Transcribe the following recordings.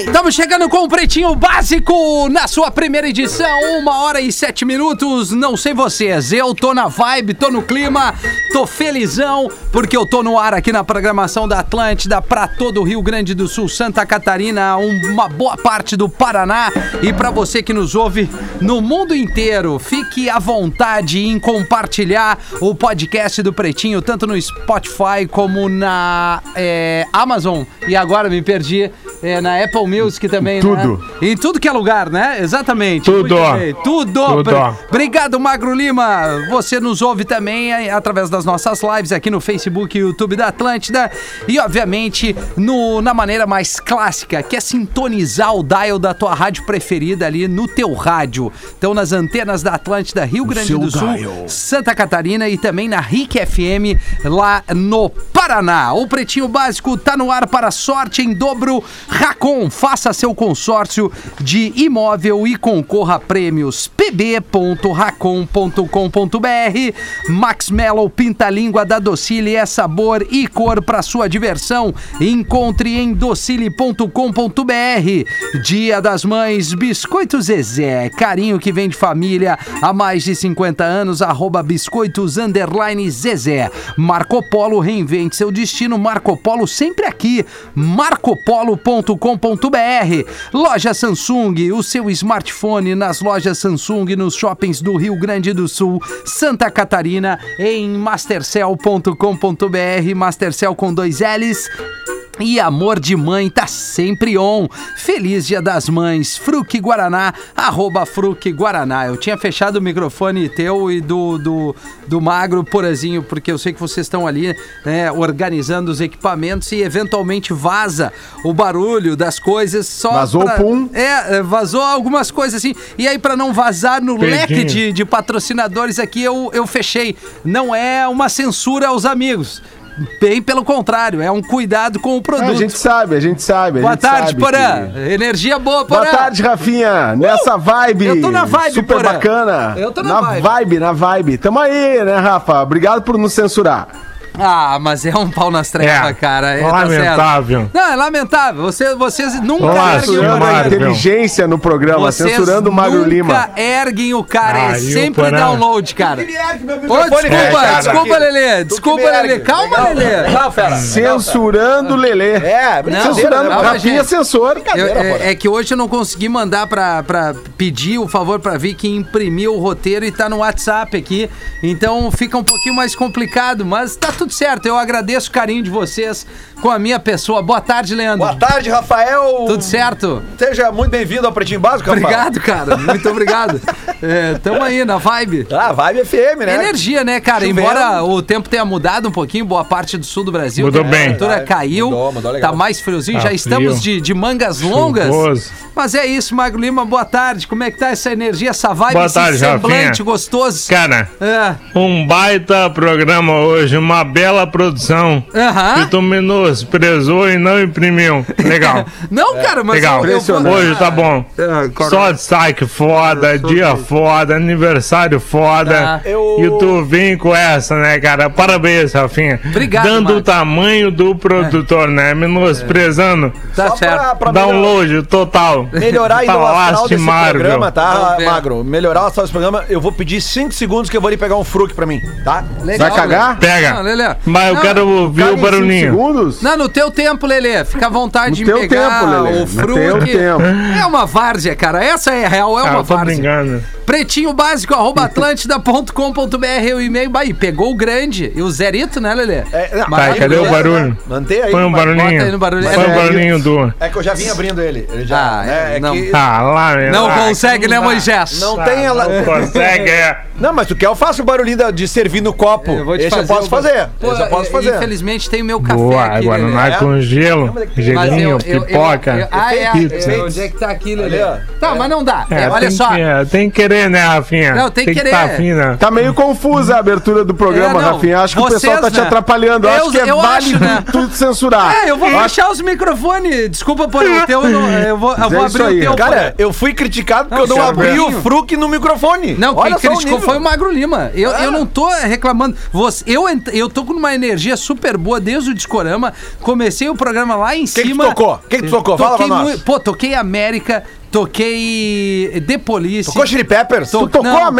Estamos chegando com o Pretinho Básico na sua primeira edição, uma hora e sete minutos. Não sei vocês, eu tô na vibe, tô no clima, tô felizão, porque eu tô no ar aqui na programação da Atlântida para todo o Rio Grande do Sul, Santa Catarina, uma boa parte do Paraná e para você que nos ouve no mundo inteiro. Fique à vontade em compartilhar o podcast do Pretinho, tanto no Spotify como na é, Amazon. E agora me perdi. É, na Apple Music também, Tudo. né? Em tudo que é lugar, né? Exatamente. Tudo. Tudo. Tudo. Br- Obrigado, Magro Lima. Você nos ouve também eh, através das nossas lives aqui no Facebook e YouTube da Atlântida. E, obviamente, no, na maneira mais clássica, que é sintonizar o dial da tua rádio preferida ali no teu rádio. Então, nas antenas da Atlântida, Rio Grande do Sul, dial. Santa Catarina e também na RIC FM lá no Paraná. O Pretinho Básico tá no ar para sorte em dobro. Racon, faça seu consórcio de imóvel e concorra a prêmios pb.racon.com.br. Max Mellow Pinta Língua da Docile é sabor e cor para sua diversão. Encontre em docile.com.br. Dia das Mães, Biscoito Zezé, carinho que vem de família há mais de 50 anos, arroba biscoitos underline Zezé. Marco Polo reinvente seu destino, Marco Polo sempre aqui, marcopolo.com.br. Loja Samsung, o seu smartphone nas lojas Samsung, nos shoppings do Rio Grande do Sul, Santa Catarina, em mastercell.com.br, Mastercell com dois L's. E amor de mãe tá sempre on. Feliz Dia das Mães. Fruque Guaraná, arroba Fruque Guaraná. Eu tinha fechado o microfone teu e do, do, do Magro Porazinho, porque eu sei que vocês estão ali né, organizando os equipamentos e eventualmente vaza o barulho das coisas só. Vazou pra- pum. É, é, vazou algumas coisas assim. E aí, pra não vazar no leque de, de patrocinadores aqui, eu, eu fechei. Não é uma censura aos amigos. Bem pelo contrário, é um cuidado com o produto. A gente sabe, a gente sabe. a Boa gente tarde, sabe Porã. que- Energia boa, Porã. Boa tarde, Rafinha. Nessa vibe. Eu tô na vibe, Super Porã. bacana. Eu tô na vibe. vibe, na vibe. Tamo aí, né, Rafa? Obrigado por nos censurar. Ah, mas é um pau nas trevas, É, cara. É, tá lamentável. Não, é lamentável. Você, vocês nunca Nossa, erguem o a cara. inteligência no programa, Vocês censurando o Magro nunca Lima. erguem o cara. é Ah, o sempre Porã? download, cara. Ô, desculpa, É, cara. desculpa, Lelê. Desculpa, Lelê. Calma, Legal. Lelê. Legal, fera. Censurando o Lelê. É, brincadeira, Censurando né, o Não, mas, Rafinha, gente, censor. Eu- é, é que hoje eu não consegui mandar pra, pra pedir o favor pra vir que imprimiu o roteiro e tá no WhatsApp aqui. Então fica um pouquinho mais complicado, mas tá tudo certo. Eu agradeço o carinho de vocês com a minha pessoa. Boa tarde, Leandro. Boa tarde, Rafael. Tudo certo? Seja muito bem-vindo ao Pretinho Básico, Rafael. Obrigado, cara. Muito obrigado. É, tamo aí na vibe. Ah, Vibe FM, né? Energia, né, cara? Embora o tempo tenha mudado um pouquinho, boa parte do sul do Brasil. Mudou a bem. temperatura É, caiu. mudou, mudou legal. Tá mais friozinho. Tá já frio. estamos de, de mangas longas. Chuvoso. Mas é isso, Magro Lima. Boa tarde. Como é que tá essa energia, essa vibe, Boa esse tarde, semblante Rafinha. gostoso? Cara, É. um baita programa hoje, uma bela produção. Aham. Que tu menosprezou e não imprimiu. Legal. Não, cara, mas Legal. eu, eu vou- Hoje tá bom. Só destaque foda, dia foda, aniversário foda. Tá. Eu- E tu vem com essa, né, cara? Parabéns, Rafinha. Obrigado, Dando Marcos. o tamanho do produtor, né? Menosprezando. Tá Só certo. pra, pra melhor- Download total. melhorar ainda tá o astral desse programa, tá. Magro? Melhorar o astral desse programa, eu vou pedir 5 segundos que eu vou ali pegar um fruque pra mim, tá? Legal, Vai cagar? Pega. Não, Lelê. Mas eu Não, quero ouvir o barulhinho. segundos? Não, no teu tempo, Lelê. Fica à vontade No de teu pegar tempo, Lelê. o No fruque. teu tempo. É uma várzea, cara. Essa é real, é Ah, uma tô várzea. brincando. Pretinho básico, arroba atlântida.com.br, o e-mail. Aí, pegou o grande. E o zerito, né, Lelê? É, não, Tá, cadê o barulho? Mantém aí. Põe um barulhinho. aí no barulho. Põe É, um barulhinho do. É que eu já vim abrindo ele. ele já, Ah, né? É não. que Ah, lá, meu. Não Ah, consegue, né. Moisés? não tem ela. Não consegue, é. Não, mas tu quer, eu faço o barulhinho da- de servir no copo. Eu vou te Esse eu fazer posso o- fazer. Pô, Esse eu posso é, fazer. Infelizmente tem o meu café Boa, aqui, Guaraná Lelê. com gelo, gelinho, pipoca, eu- ah, é, pizza. é, onde é que tá aqui, Lelê? Ali, ó. Tá, mas não dá. É, É, olha tem só. que- é, tem que querer né, Rafinha? Não, tem que querer. tá afim, né? Tá meio confusa a abertura do programa, É, não, Rafinha. Acho que o vocês, pessoal tá te né? atrapalhando. Eu- acho que é eu válido acho, né? tu censurar. É, eu vou baixar os microfones. Desculpa por o teu. Eu, não- eu vou, eu É vou isso abrir aí. o teu. Cara, eu fui criticado porque eu não abri o Fruc no microfone. Não, quem o criticou nível. Foi o Magro Lima. Eu, eu não tô reclamando. Você, eu, eu tô com uma energia super boa desde o Discorama. Comecei o programa lá em que que tu cima. tocou? O que que tocou? Fala pra nós. Pô, toquei América, toquei The Police. Tocou Chili Peppers? To- Tu tocou não.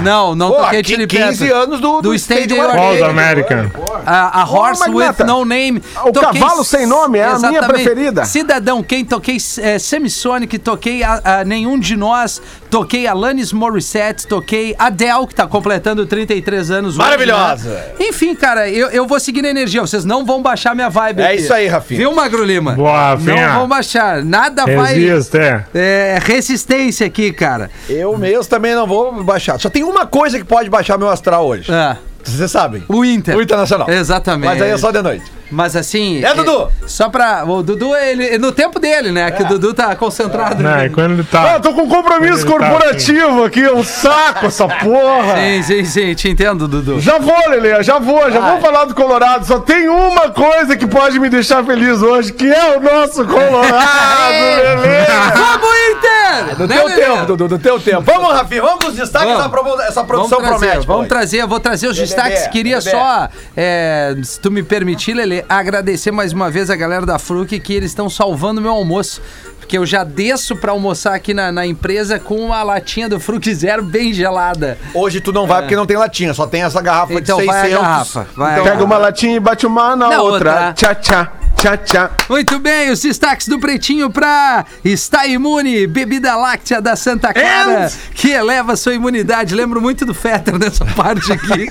Não, Não, não Pô, toquei Chili 15 Peppers. anos do- do Qual Again. da América? A, a Horse with. No Name. O Cavalo Sem Nome é a minha preferida. Cidadão Quem, toquei é, Semisonic, toquei a, a Nenhum de Nós, toquei Alanis Morissette, toquei Adele, que tá completando 33 anos hoje, Maravilhosa. né? Enfim, cara, eu, eu vou seguir na energia. Vocês não vão baixar minha vibe É aqui. isso aí, Rafinha. Viu, Magro Lima? Boa, Rafinha. Não vão baixar. Nada vai... Resiste, é. É, resistência aqui, cara. Eu mesmo também não vou baixar. Só tem uma coisa que pode baixar meu astral hoje. Ah, Vocês sabem. o Inter. O Internacional. Exatamente. Mas aí é só de noite. Mas assim. É, Dudu? Só pra. O Dudu, ele. No tempo dele, né? Que o Dudu tá concentrado. Não, e quando ele Ah, tá. eu tô com compromisso tá corporativo aqui, é um saco essa porra. Sim, sim, sim, te entendo, Dudu. Já vou, Lelê, já vou, já vou falar do Colorado. Só tem uma coisa que pode me deixar feliz hoje, que é o nosso Colorado, Lelê. Vamos, Inter! Do Né, teu Lelê? tempo, Dudu, do teu tempo. Vamos, Rafinha, vamos com os destaques Vamos. essa Vamos produção trazer, promete. vamos pô. trazer, eu vou trazer os BBB, destaques. Queria BBB. só, é, se tu me permitir, Lelê, agradecer mais uma vez a galera da Fruc que eles estão salvando meu almoço. Porque eu já desço pra almoçar aqui na, na empresa com uma latinha do Fruc Zero bem gelada. Hoje tu não vai porque não tem latinha, só tem essa garrafa Então de vai a 600. garrafa, vai a Então, Pega uma latinha e bate uma na, Na outra. outra. Tchá, tchá, tchá, tchá. Muito bem, os destaques do Pretinho pra Está Imune, bebida láctea da Santa Clara, And- que eleva sua imunidade. Lembro muito do Fetter nessa parte aqui.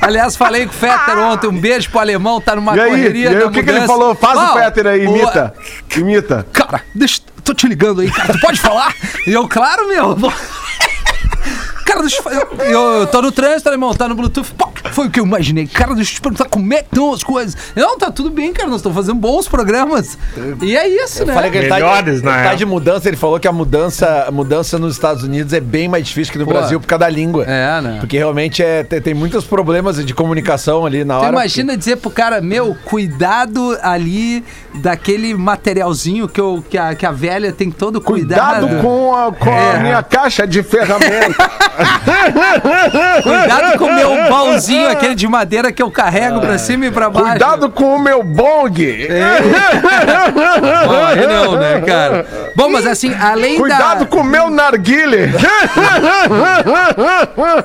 Aliás, falei com o Fetter ontem, um beijo pro alemão, tá numa E aí, correria e aí o que, que ele falou? Faz Ó, o Peter aí, o- imita. Imita. Cara, deixa, tô te ligando aí, cara, tu pode falar? E eu, claro, meu. Cara, deixa eu, eu, eu tô no trânsito, alemão, tá no Bluetooth. Pô, foi o que eu imaginei. Cara, deixa eu te perguntar como é que estão as coisas. Não, tá tudo bem, cara, nós estamos fazendo bons programas. E é isso, né? Falei que ele tá, de, Melhores, ele na tá de mudança, ele falou que a mudança, a mudança nos Estados Unidos é bem mais difícil que no Pô. Brasil por causa da língua. É, né? Porque realmente é, tem, tem muitos problemas de comunicação ali na Tu hora. imagina dizer pro cara, meu, cuidado ali daquele materialzinho que, eu, que, a, que a velha tem todo cuidado. Cuidado com a, com a É. minha caixa de ferramenta. Cuidado com o meu baúzinho, aquele de madeira que eu carrego pra cima e pra baixo. Cuidado com o meu bong. Bom, aí não, né, cara? Bom, mas assim, além Cuidado da... com o meu narguile.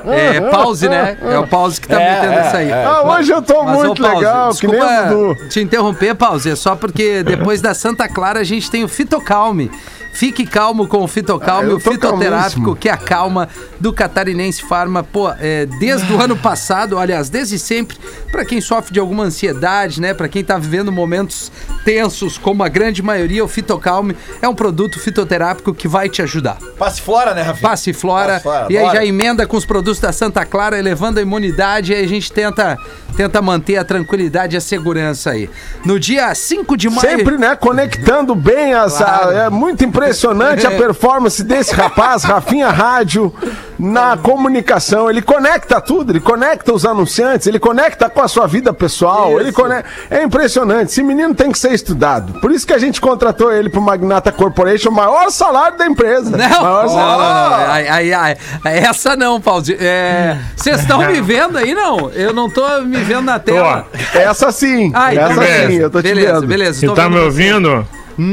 É, pause, né? É o pause que tá É, metendo é, isso aí. Ah, hoje eu tô Mas, ô, muito Pause, legal, que nem. Desculpa te interromper, Pause, é só porque depois da Santa Clara a gente tem o Fitocalme. Fique calmo com o Fitocalme, Ah, eu o fitoterápico calmíssimo. que acalma do Catarinense Farma. Pô, é, desde o ano passado, aliás, desde sempre, pra quem sofre de alguma ansiedade, né? Pra quem tá vivendo momentos tensos, como a grande maioria, o Fitocalme é um produto fitoterápico que vai te ajudar. Passe fora, né, Rafinha? Passe Flora. Passiflora, e aí bora. já emenda com os produtos da Santa Clara, elevando a imunidade. E aí a gente tenta, tenta manter a tranquilidade e a segurança aí. No dia 5 de maio. Sempre, né, conectando bem essa. Claro. É muito impressionante a performance desse rapaz, Rafinha Rádio, na comunicação. Ele conecta tudo, ele conecta os anunciantes, ele conecta com a sua vida pessoal. Ele conecta... É impressionante. Esse menino tem que ser estudado. Por isso que a gente contratou ele pro Magnata Corporation, o maior salário da empresa. Não, maior não, não, salário. não. Ai, ai, ai. Essa não, Paulo. É, Vocês estão me vendo aí, não? Eu não tô me vendo na tela. Essa sim. Então essa beleza. sim, eu tô te beleza, vendo. beleza. Você tô tá me você.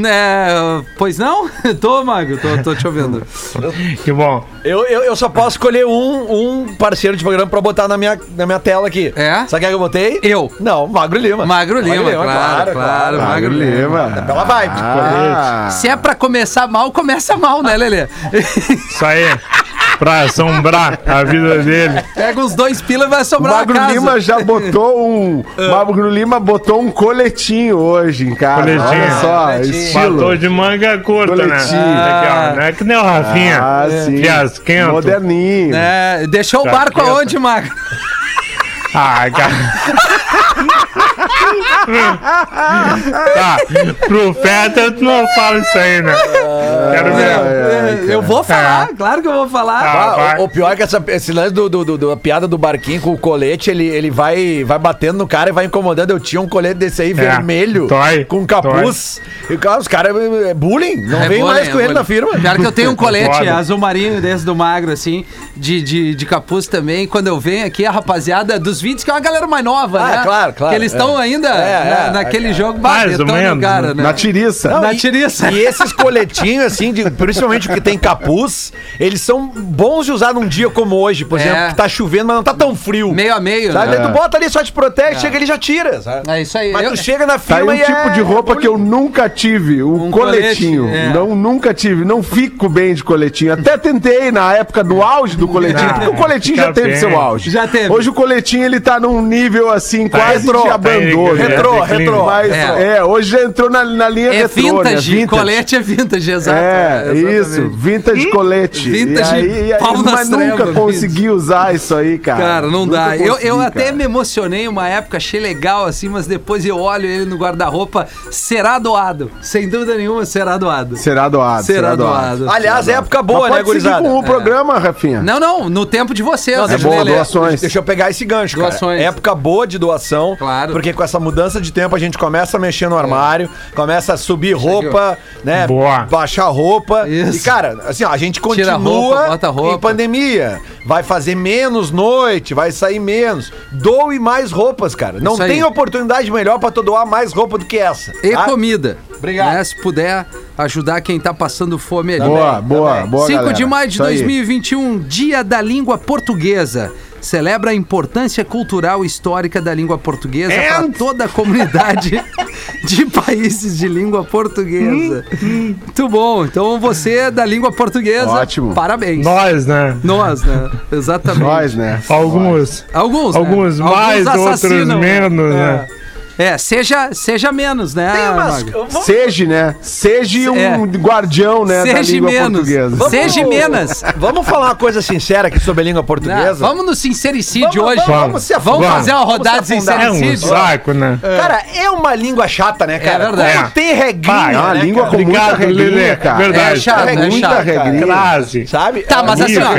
É, pois não? tô, Mago, tô, tô te ouvindo. Que bom. Eu, eu, eu só posso escolher um, um parceiro de programa pra botar na minha, na minha tela aqui. É? Sabe quem é que eu botei? Eu. Não, Magro Lima. Magro Lima, claro, claro, Magro Lima. Pela vibe. Ah, Se é pra começar mal, começa mal, né, Lelê? Isso aí. Pra assombrar a vida dele. Pega uns dois pila e vai o sobrar Magro uma casa. Lima já botou um. Ah. Magro Lima botou um coletinho hoje em casa. Coletinho. Olha só, Coletinho. estilo. Batou de manga curta, Coletinho. né? Aqui, ó. Não é que nem o Rafinha. Ah, sim. Fiasquento. Moderninho. É, deixou o barco aonde, Magro? Ah, cara. Tá, pro Fetter tu não fala isso aí, né? Quero ver. É, eu vou falar, claro que eu vou falar. Ah, Ah, o, o pior é que essa- esse lance do, do, do- da piada do barquinho com o colete, ele, ele vai, vai batendo no cara e vai incomodando. Eu tinha um colete desse aí, vermelho, dói, com capuz. E cara, os caras, é bullying. Não É vem bullying, mais com é ele bullying. na firma. Pior que eu tenho um colete azul marinho desse do magro, assim, de, de, de capuz também. Quando eu venho aqui, a rapaziada dos vídeos, que é uma galera mais nova, Ah, né? claro, claro, eles estão é. ainda É, na- é, naquele é. jogo Mais ou baretão no menos, cara, né? Na tiriça. Não, Na e- tiriça. E esses coletinhos, assim, de- principalmente o que tem capuz, eles são bons de usar num dia como hoje, por É. exemplo, que tá chovendo, mas não tá tão frio. Meio a meio, Sabe? né? Tu bota ali, só te protege, chega ali e já tira, sabe? É isso aí. Mas Eu- tu chega na Tá aí firma um tipo de roupa que eu nunca tive, o Um coletinho. colete, é. Não, nunca tive, não fico bem de coletinho. Até tentei na época do auge do coletinho, porque o coletinho já teve bem. seu auge. Já teve. Hoje o coletinho ele tá num nível assim, quase retrô, de tá abandono. aí, Retrô, É, declínio. retrô. Mas, É. é. hoje já entrou na, na linha É retrô, né? vintage, colete é vintage, exato. É, exatamente. isso, vintage colete. Vintage e aí, e aí, pau nas mas nunca trevas, consegui usar isso aí, cara. Cara, não Nunca dá. Eu, eu consegui, até me emocionei uma época, achei legal assim, mas depois eu olho ele no guarda-roupa, será doado. Sem dúvida nenhuma, será doado. Será doado. Será doado. Aliás, é época Mas boa, né, pode seguir gurizada? com o programa, Rafinha. Não, não, no tempo de vocês. Não, É deixa boa, eu doações. Deixa eu pegar esse gancho, cara. Doações. Época boa de doação. Claro. Porque com essa mudança de tempo a gente começa a mexer no armário, começa a subir roupa, né? Boa. Baixar roupa. Isso. E, cara, assim, ó, a gente continua roupa, bota roupa. em pandemia. Vai fazer menos noite, vai sair menos. Doe mais roupas, cara. Não Isso aí. tem oportunidade melhor pra tu doar mais roupa do que essa. E tá? comida. Obrigado. Né, se puder ajudar quem tá passando fome ali. Boa, boa, boa. 5 galera. de maio de Isso aí. 2021, Dia da Língua Portuguesa. Celebra a importância cultural e histórica da língua portuguesa para And- toda a comunidade de países de língua portuguesa. Muito bom. Então você é da língua portuguesa. Ótimo. Parabéns. Nós, né? Nós, né? Exatamente. Nós, né? Alguns. Alguns, né? Alguns mais, outros assassinam, menos, né? É, seja, seja menos, né? Tem umas. Vamos- Seja, né? Seja um É. guardião, né, da Seja língua menos. portuguesa. Vamos- Seja menos. Vamos falar uma coisa sincera aqui sobre a língua Não, portuguesa? vamos no sincericídio Vamos- hoje. vamos- vamos se Vamos afundar. fazer uma Vamos rodada de afundar. É um sincericídio. saco, né? Cara, é uma língua chata, né, cara? É verdade. Como tem regrinha, É uma né, língua cara? com muita Obrigado, regrinha, Lelê. cara. Verdade. É chato, é muita chato. regrinha. Sabe? Tá, mas assim, ó,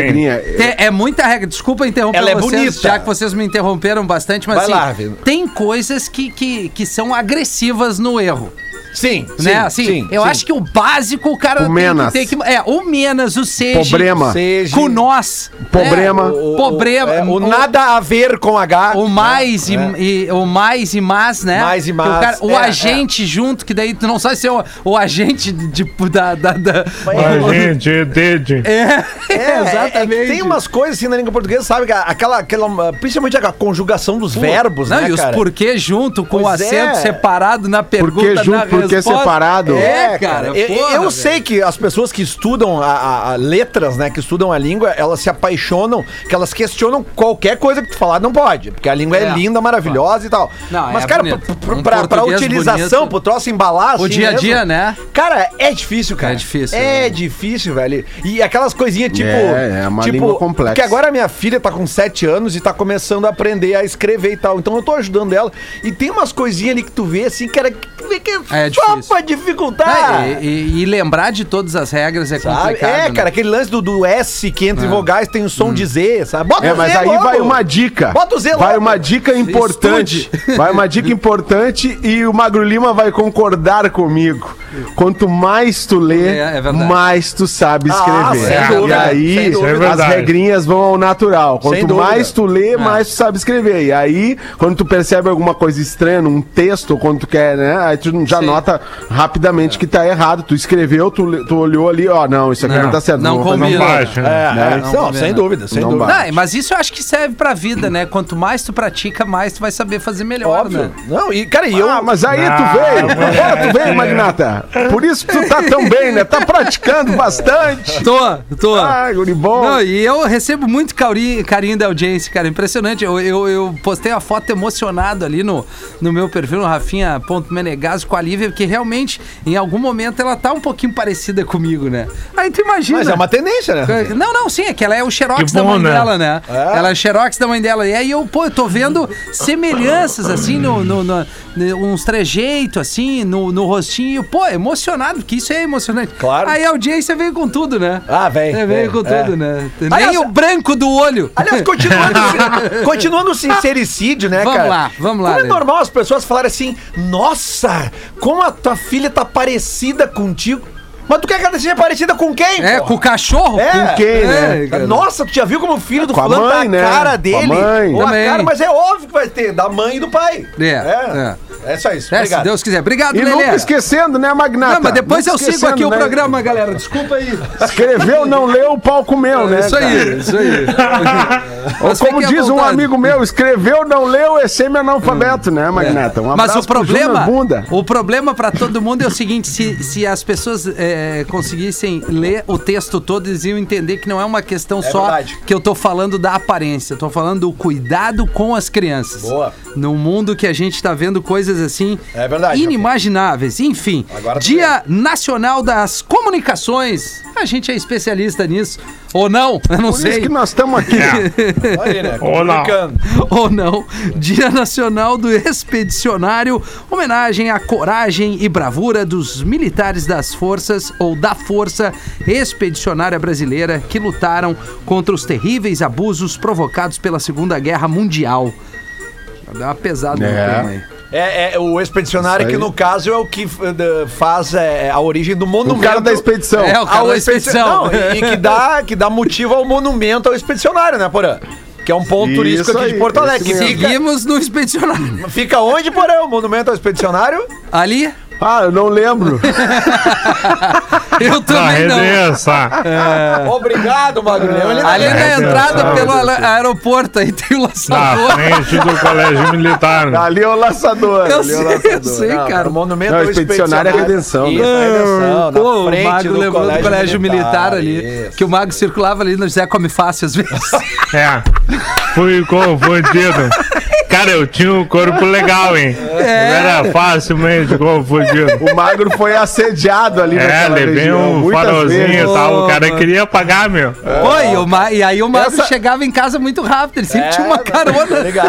é muita regra. Desculpa interromper Ela é vocês, bonita. já que vocês me interromperam bastante, mas Vai assim, tem coisas que, que, são agressivas no erro. Sim, né? sim, Assim, sim, eu sim. acho que o básico o cara O menos. tem que, tem que. É, o menos, o seja. Problema. Seja- Com nós. Problema. né? O- o- Problema. é, o nada a ver com H. O mais, né? e, e- o mais e mais, né? Mais e Que mais, O, cara- o é, agente junto, que daí tu não sabe se é o, o agente de, tipo, da. da, da- A gente, Dede. É, É, exatamente. é que tem umas coisas assim na língua portuguesa, sabe? que Aquela, aquela, principalmente a conjugação dos verbos, Não, né, e os porquê junto, com o Pois acento é. separado na pergunta, Porquê junto, na resposta. separado. É, cara. Eu, porra, eu velho. sei que as pessoas que estudam a, a- a letras, né, que estudam a língua, elas se apaixonam, que elas questionam qualquer coisa que tu falar, não pode, porque a língua é, É. linda, maravilhosa e tal. Não, Mas, é cara, bonito. pra, pra- Um pra- utilização, bonito. pro troço embalar, O assim dia a mesmo, dia, né? Cara, é difícil, cara. É difícil, É né? difícil, velho. E aquelas coisinhas tipo. É, é uma tipo, língua complexa. Que agora a minha filha tá com 7 anos e tá começando a aprender a escrever e tal. Então eu tô ajudando ela. E tem umas coisinhas ali que tu vê assim, cara, que tu vê que é, É só difícil. pra dificultar. É, e, e- lembrar de todas as regras é Sabe? complicado. É, né? cara, aquele lance do, do S que entre É. vogais tem o som de Z, sabe? Bota É, o mas Z aí logo. vai uma dica. Bota o Z Vai logo. uma dica importante. Vai uma dica importante e o Magro Lima vai concordar comigo. Quanto mais tu lê, É, é mais tu sabe Ah, escrever. sem dúvida, e aí. É as verdade. regrinhas vão ao natural. Quanto mais tu lê, mais tu sabe escrever. E aí, quando tu percebe alguma coisa estranha num texto, ou quando tu quer, né? Aí tu já Sim. nota rapidamente que tá errado. Tu escreveu, tu, tu olhou ali, ó, não, isso aqui não, Não, tá certo. não vou fazer combina. um- Baixa, né? É, Né? é, Não não, combina. sem dúvida, sem Não dúvida. Não, mas isso eu acho que serve pra vida, né? Quanto mais tu pratica, mais tu vai saber fazer melhor, Óbvio. né? Não, e, cara, e eu. Ah, mas aí Ah, tu veio. Agora tu veio, Magnata. Por isso que tu tá tão bem, né? Tá praticando bastante. Tô, tô. Ah, guri bom. Não, e eu recebo muito carinho, carinho da audiência, cara. Impressionante. Eu, eu, eu postei a foto emocionado ali no, no meu perfil, no Rafinha.menegaso, com a Lívia que, que realmente, em algum momento, ela tá um pouquinho parecida comigo, né? Aí tu imagina. Mas é uma tendência, né? Não, não, sim, é que ela é o xerox Que da bom, mãe né? dela, né? É. Ela é o xerox da mãe dela. E aí eu, pô, eu tô vendo semelhanças, assim, no, no, no- no- uns trejeitos, assim, no, no rostinho. Pô, emocionado, porque isso é emocionante. Claro. Aí a audiência veio com tudo, né? Ah, vem, É, veio com é. tudo, né? Nem Aliás, o branco do olho. Aliás, continuando, continuando o sincericídio, né, Vamos cara? lá, vamos lá, Como é Lelê. normal as pessoas falarem assim, nossa, como a tua filha tá parecida contigo. Mas tu quer que ela seja parecida com quem? É, pô? com o cachorro? É. Com quem, né? cara. Nossa, tu já viu como o filho do Com a fulano tá mãe, a né? cara Com a dele? mãe. Ou a cara, mas é óbvio que vai ter, da mãe e do pai. É, É, é só isso. É, se. Deus quiser. Obrigado, E Lelê. nunca esquecendo, né, Magnata? Não, mas depois Nunca eu sigo aqui o né? programa, galera. Desculpa aí. Escreveu, não leu, o pau comeu, né? isso cara? aí, isso aí. Ou como diz um amigo meu, escreveu, não leu, é semi-analfabeto, né, Magnata? Um Mas o pro problema, o problema para todo mundo é o seguinte: se, se as pessoas é, conseguissem ler o texto todo, eles iam entender que não é uma questão só verdade. que eu tô falando da aparência, eu tô falando do cuidado com as crianças. Boa. Num mundo que a gente tá vendo coisas assim É verdade, inimagináveis. Enfim, Agora Dia Nacional das Comunicações. A gente é especialista nisso. Ou não, eu não Por isso sei. que nós estamos aqui. Olha aí, né? Ou não. Ou não, Dia Nacional do Expedicionário, homenagem à coragem e bravura dos militares das forças ou da Força Expedicionária Brasileira que lutaram contra os terríveis abusos provocados pela Segunda Guerra Mundial. Dá uma pesada É. no tema aí. É, é o expedicionário que, no caso, é o que da- faz é, a origem do O monumento. cara da expedição. É, o cara ao da expedição. Não, e, e que, dá, que dá motivo ao monumento ao expedicionário, né, Porã? Que é um ponto Isso turístico aqui aí, de Porto Alegre. Seguimos no expedicionário. fica onde, Porã? O monumento ao expedicionário? Ali, Ah, eu não lembro. eu Na também não. redença. Obrigado. Ele Ali é- na É, entrada é, pelo é, aer- aeroporto, aí tem o Na laçador. frente do colégio militar. Ali é o laçador. Eu ali é o sei, laçador. eu sei, Não, cara. o monumento Não, ao expedicionário é redenção, né? Isso, é redenção. Na Pô, o frente Mago do colégio militar, ali. isso. Que o Mago circulava ali no José Come Fácil às vezes. É. Fui confundido. Cara, eu tinha um corpo legal, hein? Não era facilmente confundido. O magro foi assediado ali É, naquela levei região, um muitas farolzinho e tal. O cara queria pagar, meu. E, o Ma- e aí o Mago Essa- chegava em casa muito rápido, ele sempre É, tinha uma tá carona Ligado.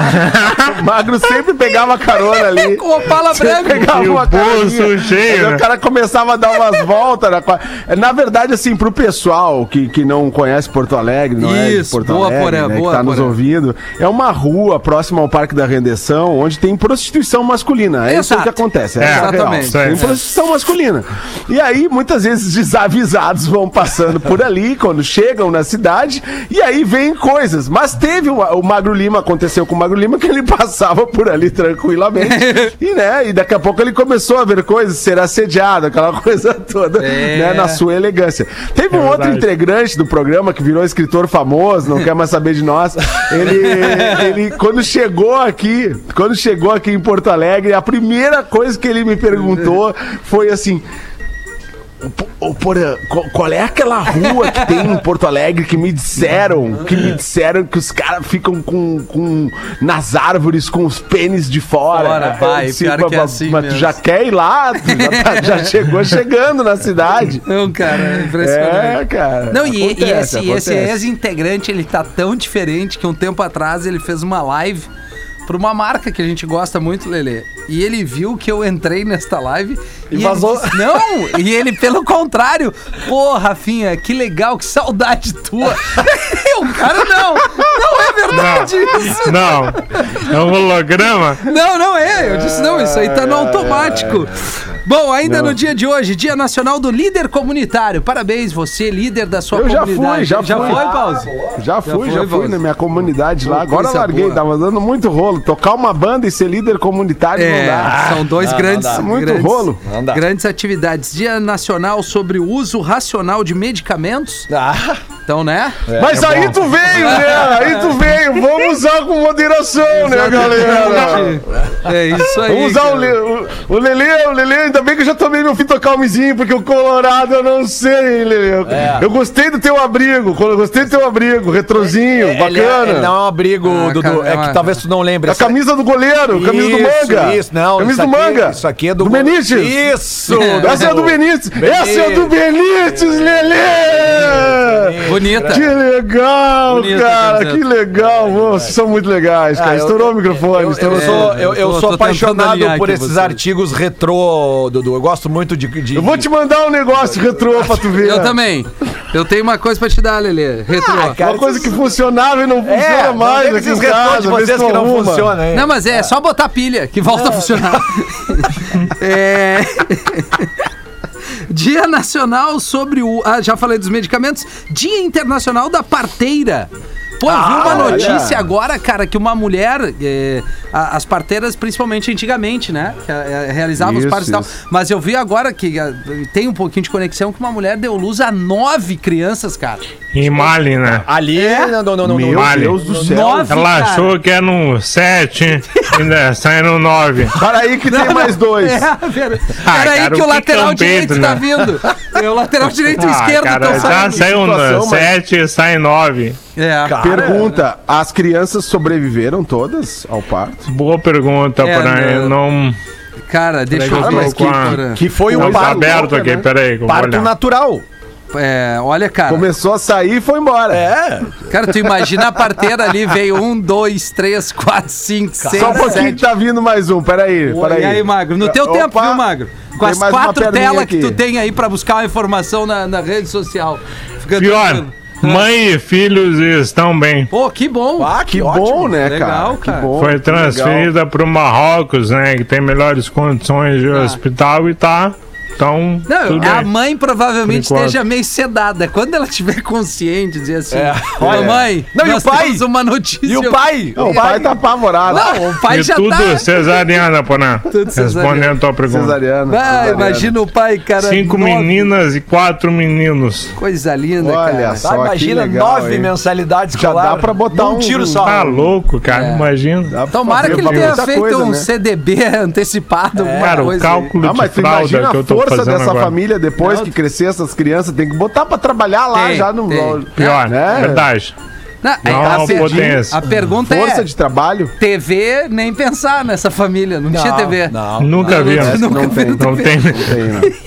O magro sempre pegava carona ali. com o pala branca. Pegava E o uma bolso cheio, aí né? O cara começava a dar umas voltas. Na, na verdade, assim, pro pessoal que, que não conhece Porto Alegre, não é de Isso, Porto boa, Alegre, Porã, né, boa, que tá nos Porã. ouvindo, é uma rua próxima ao Parque da Rendição, onde tem prostituição masculina. É isso Exato. que acontece. É, essa a real. exatamente. Tem É. prostituição masculina. E aí, muitas vezes, desavisados vão passando por ali, quando chegam na cidade, e aí vem coisas. Mas teve o, o Magro Lima, aconteceu com o Magro Lima, que ele passava por ali tranquilamente. e, né, e daqui a pouco ele começou a ver coisas, ser assediado, aquela coisa toda, É. né, na sua elegância. Teve um É outro verdade. integrante do programa que virou escritor famoso, não quer mais saber de nós. Ele, ele, quando chegou aqui, quando chegou aqui em Porto Alegre, a primeira coisa que ele me perguntou foi assim. Ô, qual, é aquela rua que tem em Porto Alegre que me disseram, que me disseram que os caras ficam com, com nas árvores com os pênis de fora? Fora, disse, pior que é "Mas- assim Mas tu mesmo." já quer ir lá? Tu já, tá- já chegou chegando na cidade. Não, cara, é impressionante. É, cara. Não, e, Acontece, esse, e esse acontece. ex-integrante, ele tá tão diferente que um tempo atrás ele fez uma live pra uma marca que a gente gosta muito, Lelê. E ele viu que eu entrei nesta live E ele vazou. disse, não, e ele, pelo contrário, pô, Rafinha, que legal, que saudade tua. o cara, não, não é verdade isso. Não. É um holograma? Não, não é. Eu disse, não, isso aí tá no automático. Bom, ainda no dia de hoje, Dia Nacional do Líder Comunitário. Parabéns, você, líder da sua Eu já comunidade. fui, já já fui. foi, Pause? Já fui, já, fui Valdir? na minha comunidade lá. Agora Coisa larguei, boa. tava dando muito rolo. Tocar uma banda e ser líder comunitário não É, dá. são dois Não, grandes, não dá. Muito grandes, rolo. Não grandes atividades. Dia Nacional sobre o uso racional de medicamentos. Ah, Então, né? Mas aí tu veio, né? Aí tu veio. Vamos usar com moderação, né, galera? É isso aí. Vamos usar o, cara. Le, o, o Lelê, o Lelê, ainda bem que eu já tomei meu fito calmezinho, porque o Colorado eu não sei, Lelê. Eu gostei do teu abrigo, gostei do teu abrigo, retrozinho, Ele, é- bacana. ele não é um abrigo, Ah, Dudu. cara, É é que talvez tu não lembre. A camisa do goleiro, camisa do Isso, manga. Isso, não. Camisa isso do aqui- manga. Isso aqui é do, Do Benítez. Isso. Essa é do Benítez. Essa é do Benítez, Lelê. Bonita. Que legal, Bonita cara, que legal. Vocês são muito legais, cara. Ah, eu- Estourou o microfone. Eu, eu estourou. sou, eu, eu Tô- sou tô apaixonado por esses você. artigos retrô, Dudu. Eu gosto muito de. de- Eu vou te mandar um negócio retrô pra tu ver. Eu também. Eu tenho uma coisa pra te dar, Lelê. Retrô. Ah, cara, Uma coisa que funcionava e não funciona É, não mais tem aqui esses em retrô casa. de vocês que não arruma. funcionam, hein? Não, mas é só botar pilha que volta a funcionar. É. Dia Nacional sobre o. Ah, já falei dos medicamentos. Dia Internacional da Parteira. Pô, eu vi uma olha. notícia agora, cara, que uma mulher, é, a- as parteiras, principalmente antigamente, né? Que é, realizavam os partos e tal. Mas eu vi agora que ah, tem um pouquinho de conexão que uma mulher deu luz a nove crianças, cara. Em Mali, né? Ali. Não, não, não, não. Meu não. Vale. Deus do céu. Nove, Ela cara. achou que era no 7, ainda sai no 9. Para aí que tem mais dois. É, pera, Ah, pera aí cara, que o lateral é um direito tá né? vindo. É, o lateral direito e o Ah, esquerdo cara, estão já saindo. saiu mas- 7 sai 9. É, Pergunta: as crianças sobreviveram todas ao parto? Boa pergunta, É, porém não. não. cara, deixa eu Peraí, ver aqui, que-. Que foi um tá parto. aberto aqui, peraí. eu vou Parto olhar. natural. É, olha, cara. Começou a sair e foi embora. É. Cara, tu imagina a parteira ali, veio um, dois, três, quatro, cinco, seis, Só um pouquinho sete. que tá vindo mais um. Peraí, Pô, peraí. E aí, Magro? No teu Opa, tempo, viu, Magro? Com as quatro telas que tu tem aí pra buscar uma informação na, na rede social. Fica Pior, tranquilo. Mãe e filhos estão bem. Pô, que bom. Ah, Que ótimo. bom, né, Legal, cara? cara. Que bom. Foi que transferida para o Marrocos, né? Que tem melhores condições de hospital e tá. Então, Não, tudo a bem. mãe provavelmente esteja meio sedada. Quando ela estiver consciente, dizer assim: É, Olha, olha. mãe, Não, e o nós pai? uma notícia. E o pai? Não, o pai tá apavorado. Não, o pai E já tudo tá. cesariana, Porã. Tudo cesariana. Respondendo a tua pergunta. Cesariana. Ah, cesariana. imagina o pai, cara. Cinco nove- meninas e quatro meninos. Coisa linda, Olha cara. só. Que imagina legal, nove hein? mensalidades Já escolar dá pra botar num um- tiro só. Tá louco, cara. É. Imagina. Tomara que ele tenha feito coisa, um né? CDB antecipado, alguma Cara, o cálculo Ah, de fralda que eu tô força fazendo dessa agora. família depois Não. que crescer essas crianças. Tem que botar pra trabalhar lá Tem, já no. tem. Pior, É. verdade. Não, Não, a, per- potência. a pergunta Força é: de trabalho. TV, nem pensar nessa família. Não, tinha TV. Não, Nunca vi. não, nunca não vi tem. Não tem.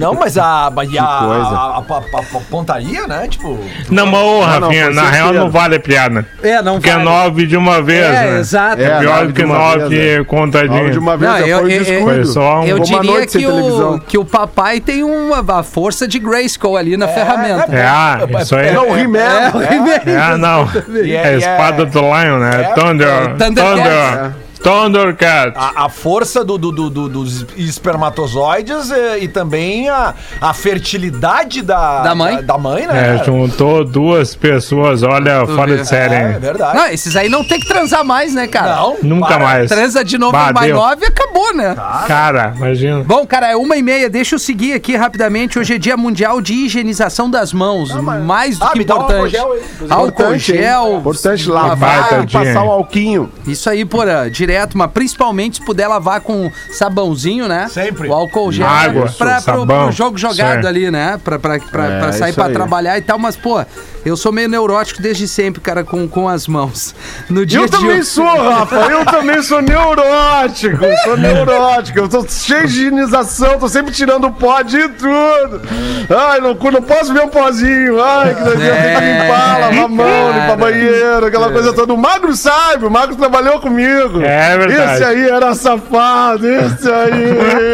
Não, mas a, a, a, a- a- a pontaria, né? Tipo. Não, mas ô, não, Rafinha, na real não vale a piada. É, não Porque é vale. nove de uma vez, É, né? exato. É, Pior nove que nove vez, né? contadinho. Logo de uma vez Não, eu- foi eu- eu- Foi descuido. só um. Eu diria noite sem que o, televisão. que o papai tem uma, a força de Grayskull ali na ferramenta. É, ah, isso aí. Não, o He-Man. É, o He-Man. É, não. É a espada do Lion, né? É, Thunder. é. Thunder. Thundercat. A, a força do, do- do- do- dos espermatozoides eh, e, também a, a fertilidade da, Da mãe. Da, da mãe, É, né? juntou duas pessoas, olha, fora vê. de série. É, hein? verdade. Não, esses aí não tem que transar mais, né, cara? Não, Nunca para. mais. Transa de novo Bah, em mais nove e acabou, né? Cara, imagina. Bom, cara, é uma e meia. Deixa eu seguir aqui rapidamente. Hoje é dia mundial de higienização das mãos. Mais do Ah, que me dá um álcool importante. gel Importante. Importante lavar e passar o alquinho. Isso aí, porra, direto, mas principalmente se puder lavar com sabãozinho, né? Sempre. O álcool gel Água, pra, pro, sabão. pro jogo jogado aí. ali, né? Pra, pra, pra, É, pra sair pra aí. trabalhar e tal, mas, pô, eu sou meio neurótico desde sempre, cara, com, com as mãos. No dia Eu de também hoje- sou, Rafa. Eu também sou neurótico. Sou neurótico. Eu tô cheio de higienização. Tô sempre tirando o pó de tudo. Ai, não, não posso ver um pozinho. Ai, que doideira. É. Tem que limpar, lavar a mão, limpar banheiro, aquela coisa toda. O Magro sabe. O Magro trabalhou comigo. É verdade. Esse aí era safado. Esse aí.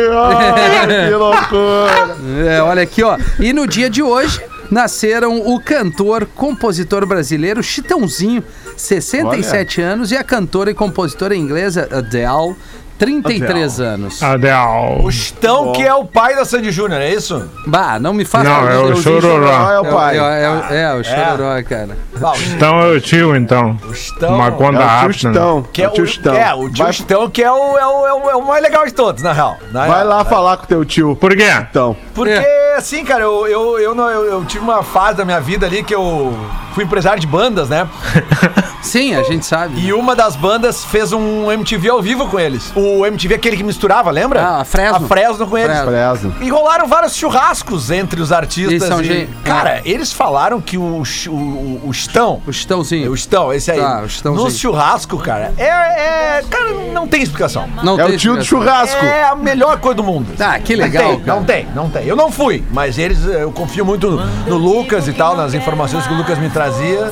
Ai, que loucura. É, olha aqui, ó. E no dia de hoje nasceram o cantor, compositor brasileiro Chitãozinho, 67 anos, e a cantora e compositora inglesa Adele, 33 anos. Adel. O Chitão, que é o pai da Sandy Júnior, é isso? Bah, não me faça Não, é o Chororó. É o pai. É, é, é, o Chororó, cara. Ah, o Então é o tio, então. o Chitão. Uma conta É o tio né? Que é o, tio Chitão. É, o tio Vai, Chitão, que é o, é, o, é, o, é o mais legal de todos, na real. Na vai real. lá falar com o teu tio. Por quê? Então. Porque assim, cara, eu, eu, eu, não- eu- eu tive uma fase da minha vida ali que eu fui empresário de bandas, né? Sim, a gente sabe. E uma das bandas fez um MTV ao vivo com eles. O MTV é aquele que misturava, lembra? Ah, a Fresno. A Fresno com eles. Fresno. Fresno. E rolaram vários churrascos entre os artistas. Eles são e- gen- Cara, eles falaram que o, ch- o, o Chitão, O Chitãozinho. o Chitão, esse aí, Tá, o Chitãozinho. no churrasco, cara, é, é- Cara, não tem explicação. Não É tem o tio do churrasco. É a melhor coisa do mundo. Ah, que legal, Não tem, cara. não tem, não tem. Eu não fui, mas eles, eu confio muito no, no Lucas e tal, nas informações que o Lucas me trazia.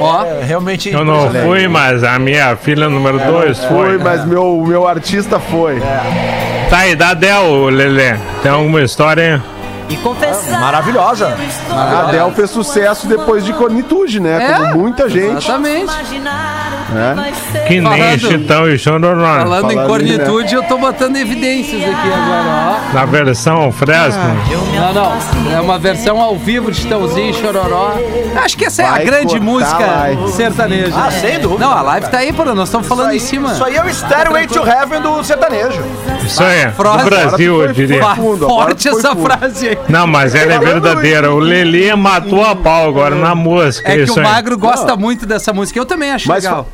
Ó. É, realmente. Eu não fui, mas a minha filha número 2 Foi, foi. mas meu, meu artista foi. Tá aí, dá Del, Lelê. Tem alguma história? Maravilhosa. A Adele fez sucesso depois de Conitude, né? É, Como muita gente. Exatamente. Que nem Falando- Chitão e Chororó. Falando em Falando cornitude, eu tô botando evidências aqui agora, Na versão Fresno. ó. Não, não. É uma versão ao vivo de Chitãozinho e Chororó. Acho que essa é a Vai grande cortar música a live. sertaneja. Ah, sem dúvida. Não, a live tá aí, pô. Nós estamos falando em cima. Isso aí é o Stairway to Heaven do sertanejo. Isso aí, Frase. do Brasil, eu diria. Ah, fundo, Forte essa fundo. frase aí. Não, mas ela é verdadeira. O Lelê matou a pau agora na música. É que isso o aí. Magro gosta muito dessa música. Eu também acho Mas legal.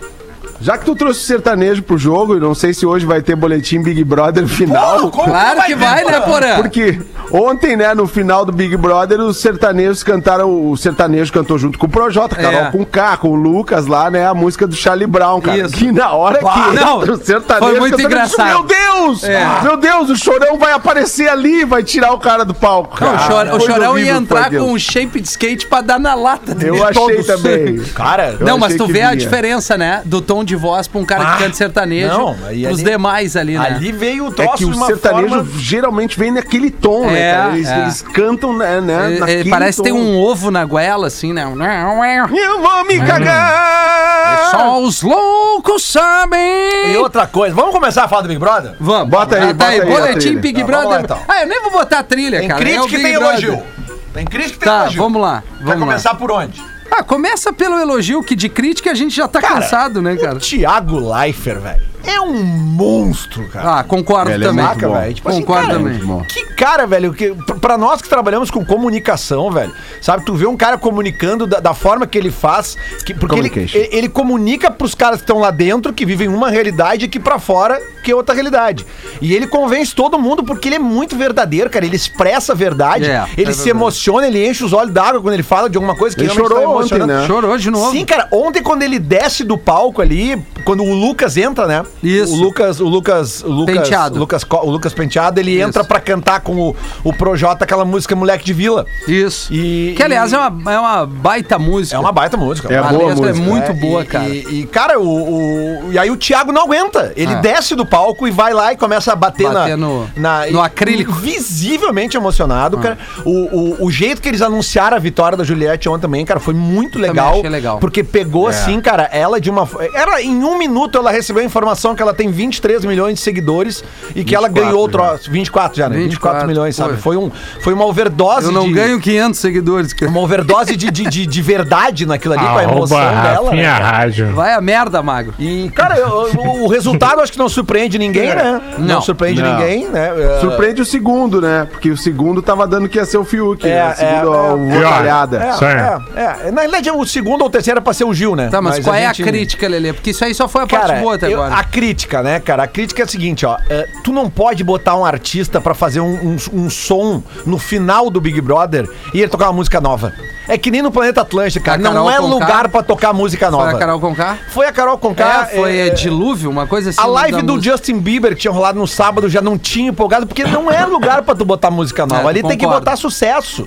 Já que tu trouxe o sertanejo pro jogo, e não sei se hoje vai ter boletim Big Brother final. Claro que vai, né, Porã? Porque ontem, né, no final do Big Brother, os sertanejos cantaram. O sertanejo cantou junto com o Projota, Carol É. com K, com o Lucas lá, né? A música do Charlie Brown, cara. Isso. Que na hora que não, entra o sertanejo. foi muito engraçado. Meu Deus! É. Meu Deus, o chorão vai aparecer ali, vai tirar o cara do palco. Não, o, cara. Chor- o Chorão ia entrar com um shape de skate pra dar na lata dele. Eu achei todo também. Cara, Eu Não, mas tu que vê a diferença, né? Do tom de voz pra um cara Ah, que canta sertanejo não, aí pros ali- demais ali, né? ali veio o É troço que o de uma sertanejo forma... geralmente vem naquele tom, É, né, cara? Eles, é. eles cantam, né? né Ele- ele naquele parece ter tom. um ovo na goela, assim, né? Eu vou me cagar! Só os loucos sabem. E outra coisa, vamos começar a falar do Big Brother? Vamos. Bota aí, Ah, tá bota aí Boletim. Big Tá, vamos Brother. lá, então. Ah, eu nem vou botar a trilha, Tem cara. é crítica e Big tem elogio. Tem crítica e tem Tá, elogio. vamos lá. Quer Vamos lá. começar por onde? Ah, começa pelo elogio, que de crítica a gente já tá Cara, cansado, né, cara? O Thiago Leifert, velho, é um monstro, cara. Ah, concordo Ele é também. muito bom. velho. Tipo assim, Concordo cara, também. bom. Que cara, velho, que, pra- nós que trabalhamos com comunicação, velho, sabe, tu vê um cara comunicando da, da forma que ele faz, que, porque ele, ele, comunica pros caras que estão lá dentro, que vivem uma realidade, aqui pra fora, que é outra realidade. E ele convence todo mundo porque ele é muito verdadeiro, cara, ele expressa a verdade, É, ele é se verdade. emociona, ele enche os olhos d'água quando ele fala de alguma coisa que Ele tá chorou ontem, emocionando. né? Chorou de novo. Sim, cara, ontem quando ele desce do palco ali, quando o Lucas entra, né? Isso. O Lucas, o Lucas, o Lucas, Penteado. o Lucas, o Lucas Penteado, ele Isso. entra pra cantar com o, o Projota aquela música Moleque de Vila. Isso. E- que, aliás, e- é uma, é uma baita música. É uma baita música. É a boa é música. muito É, boa, e- cara. E, e, cara, o, o- E aí o Thiago não aguenta. Ele Ah. desce do palco e vai lá e começa a bater, Bater na, no- na- no acrílico. Ah. Visivelmente emocionado, cara. O, o, o jeito que eles anunciaram a vitória da Juliette ontem também, cara, foi muito legal. achei legal. Porque pegou assim, cara, ela de uma. Era em um minuto ela recebeu a informação que ela tem 23 milhões de seguidores e que ela 24 ganhou o já. troço. 24 já, né? 24, 24, milhões, sabe? foi. Foi, um, foi uma overdose Eu não de. ganho 500 seguidores, cara. Uma overdose de, de, de, de verdade naquilo ali, com a emoção dela. Rafinha né? Rádio. Vai a merda, Magro. E, cara, eu- o, o resultado acho que não surpreende ninguém, né? Não, Não. surpreende Não. ninguém, né? É, Surpreende o segundo, né? Porque o segundo tava dando que ia ser o Fiuk, É, né? O segundo, é, é. É, é, é. Na realidade, o segundo ou o terceiro era pra ser o Gil, né? Tá, mas, qual é gente- a crítica, Lelê? Porque isso aí só foi a parte Cara, boa até eu- agora. a crítica, né, cara? A crítica é a seguinte, ó. é, tu não pode botar um artista pra fazer um, um- um som no final do Big Brother e ele tocar uma música nova. É que nem no Planeta Atlântico, cara. Não é Conká? lugar pra tocar música Foi nova. a Carol Conká? Foi a Carol Conká. É, foi é, é, dilúvio, uma coisa assim. A live do música. Justin Bieber que tinha rolado no sábado já não tinha empolgado, porque não é lugar pra tu botar música nova. É, Ali tem que botar sucesso.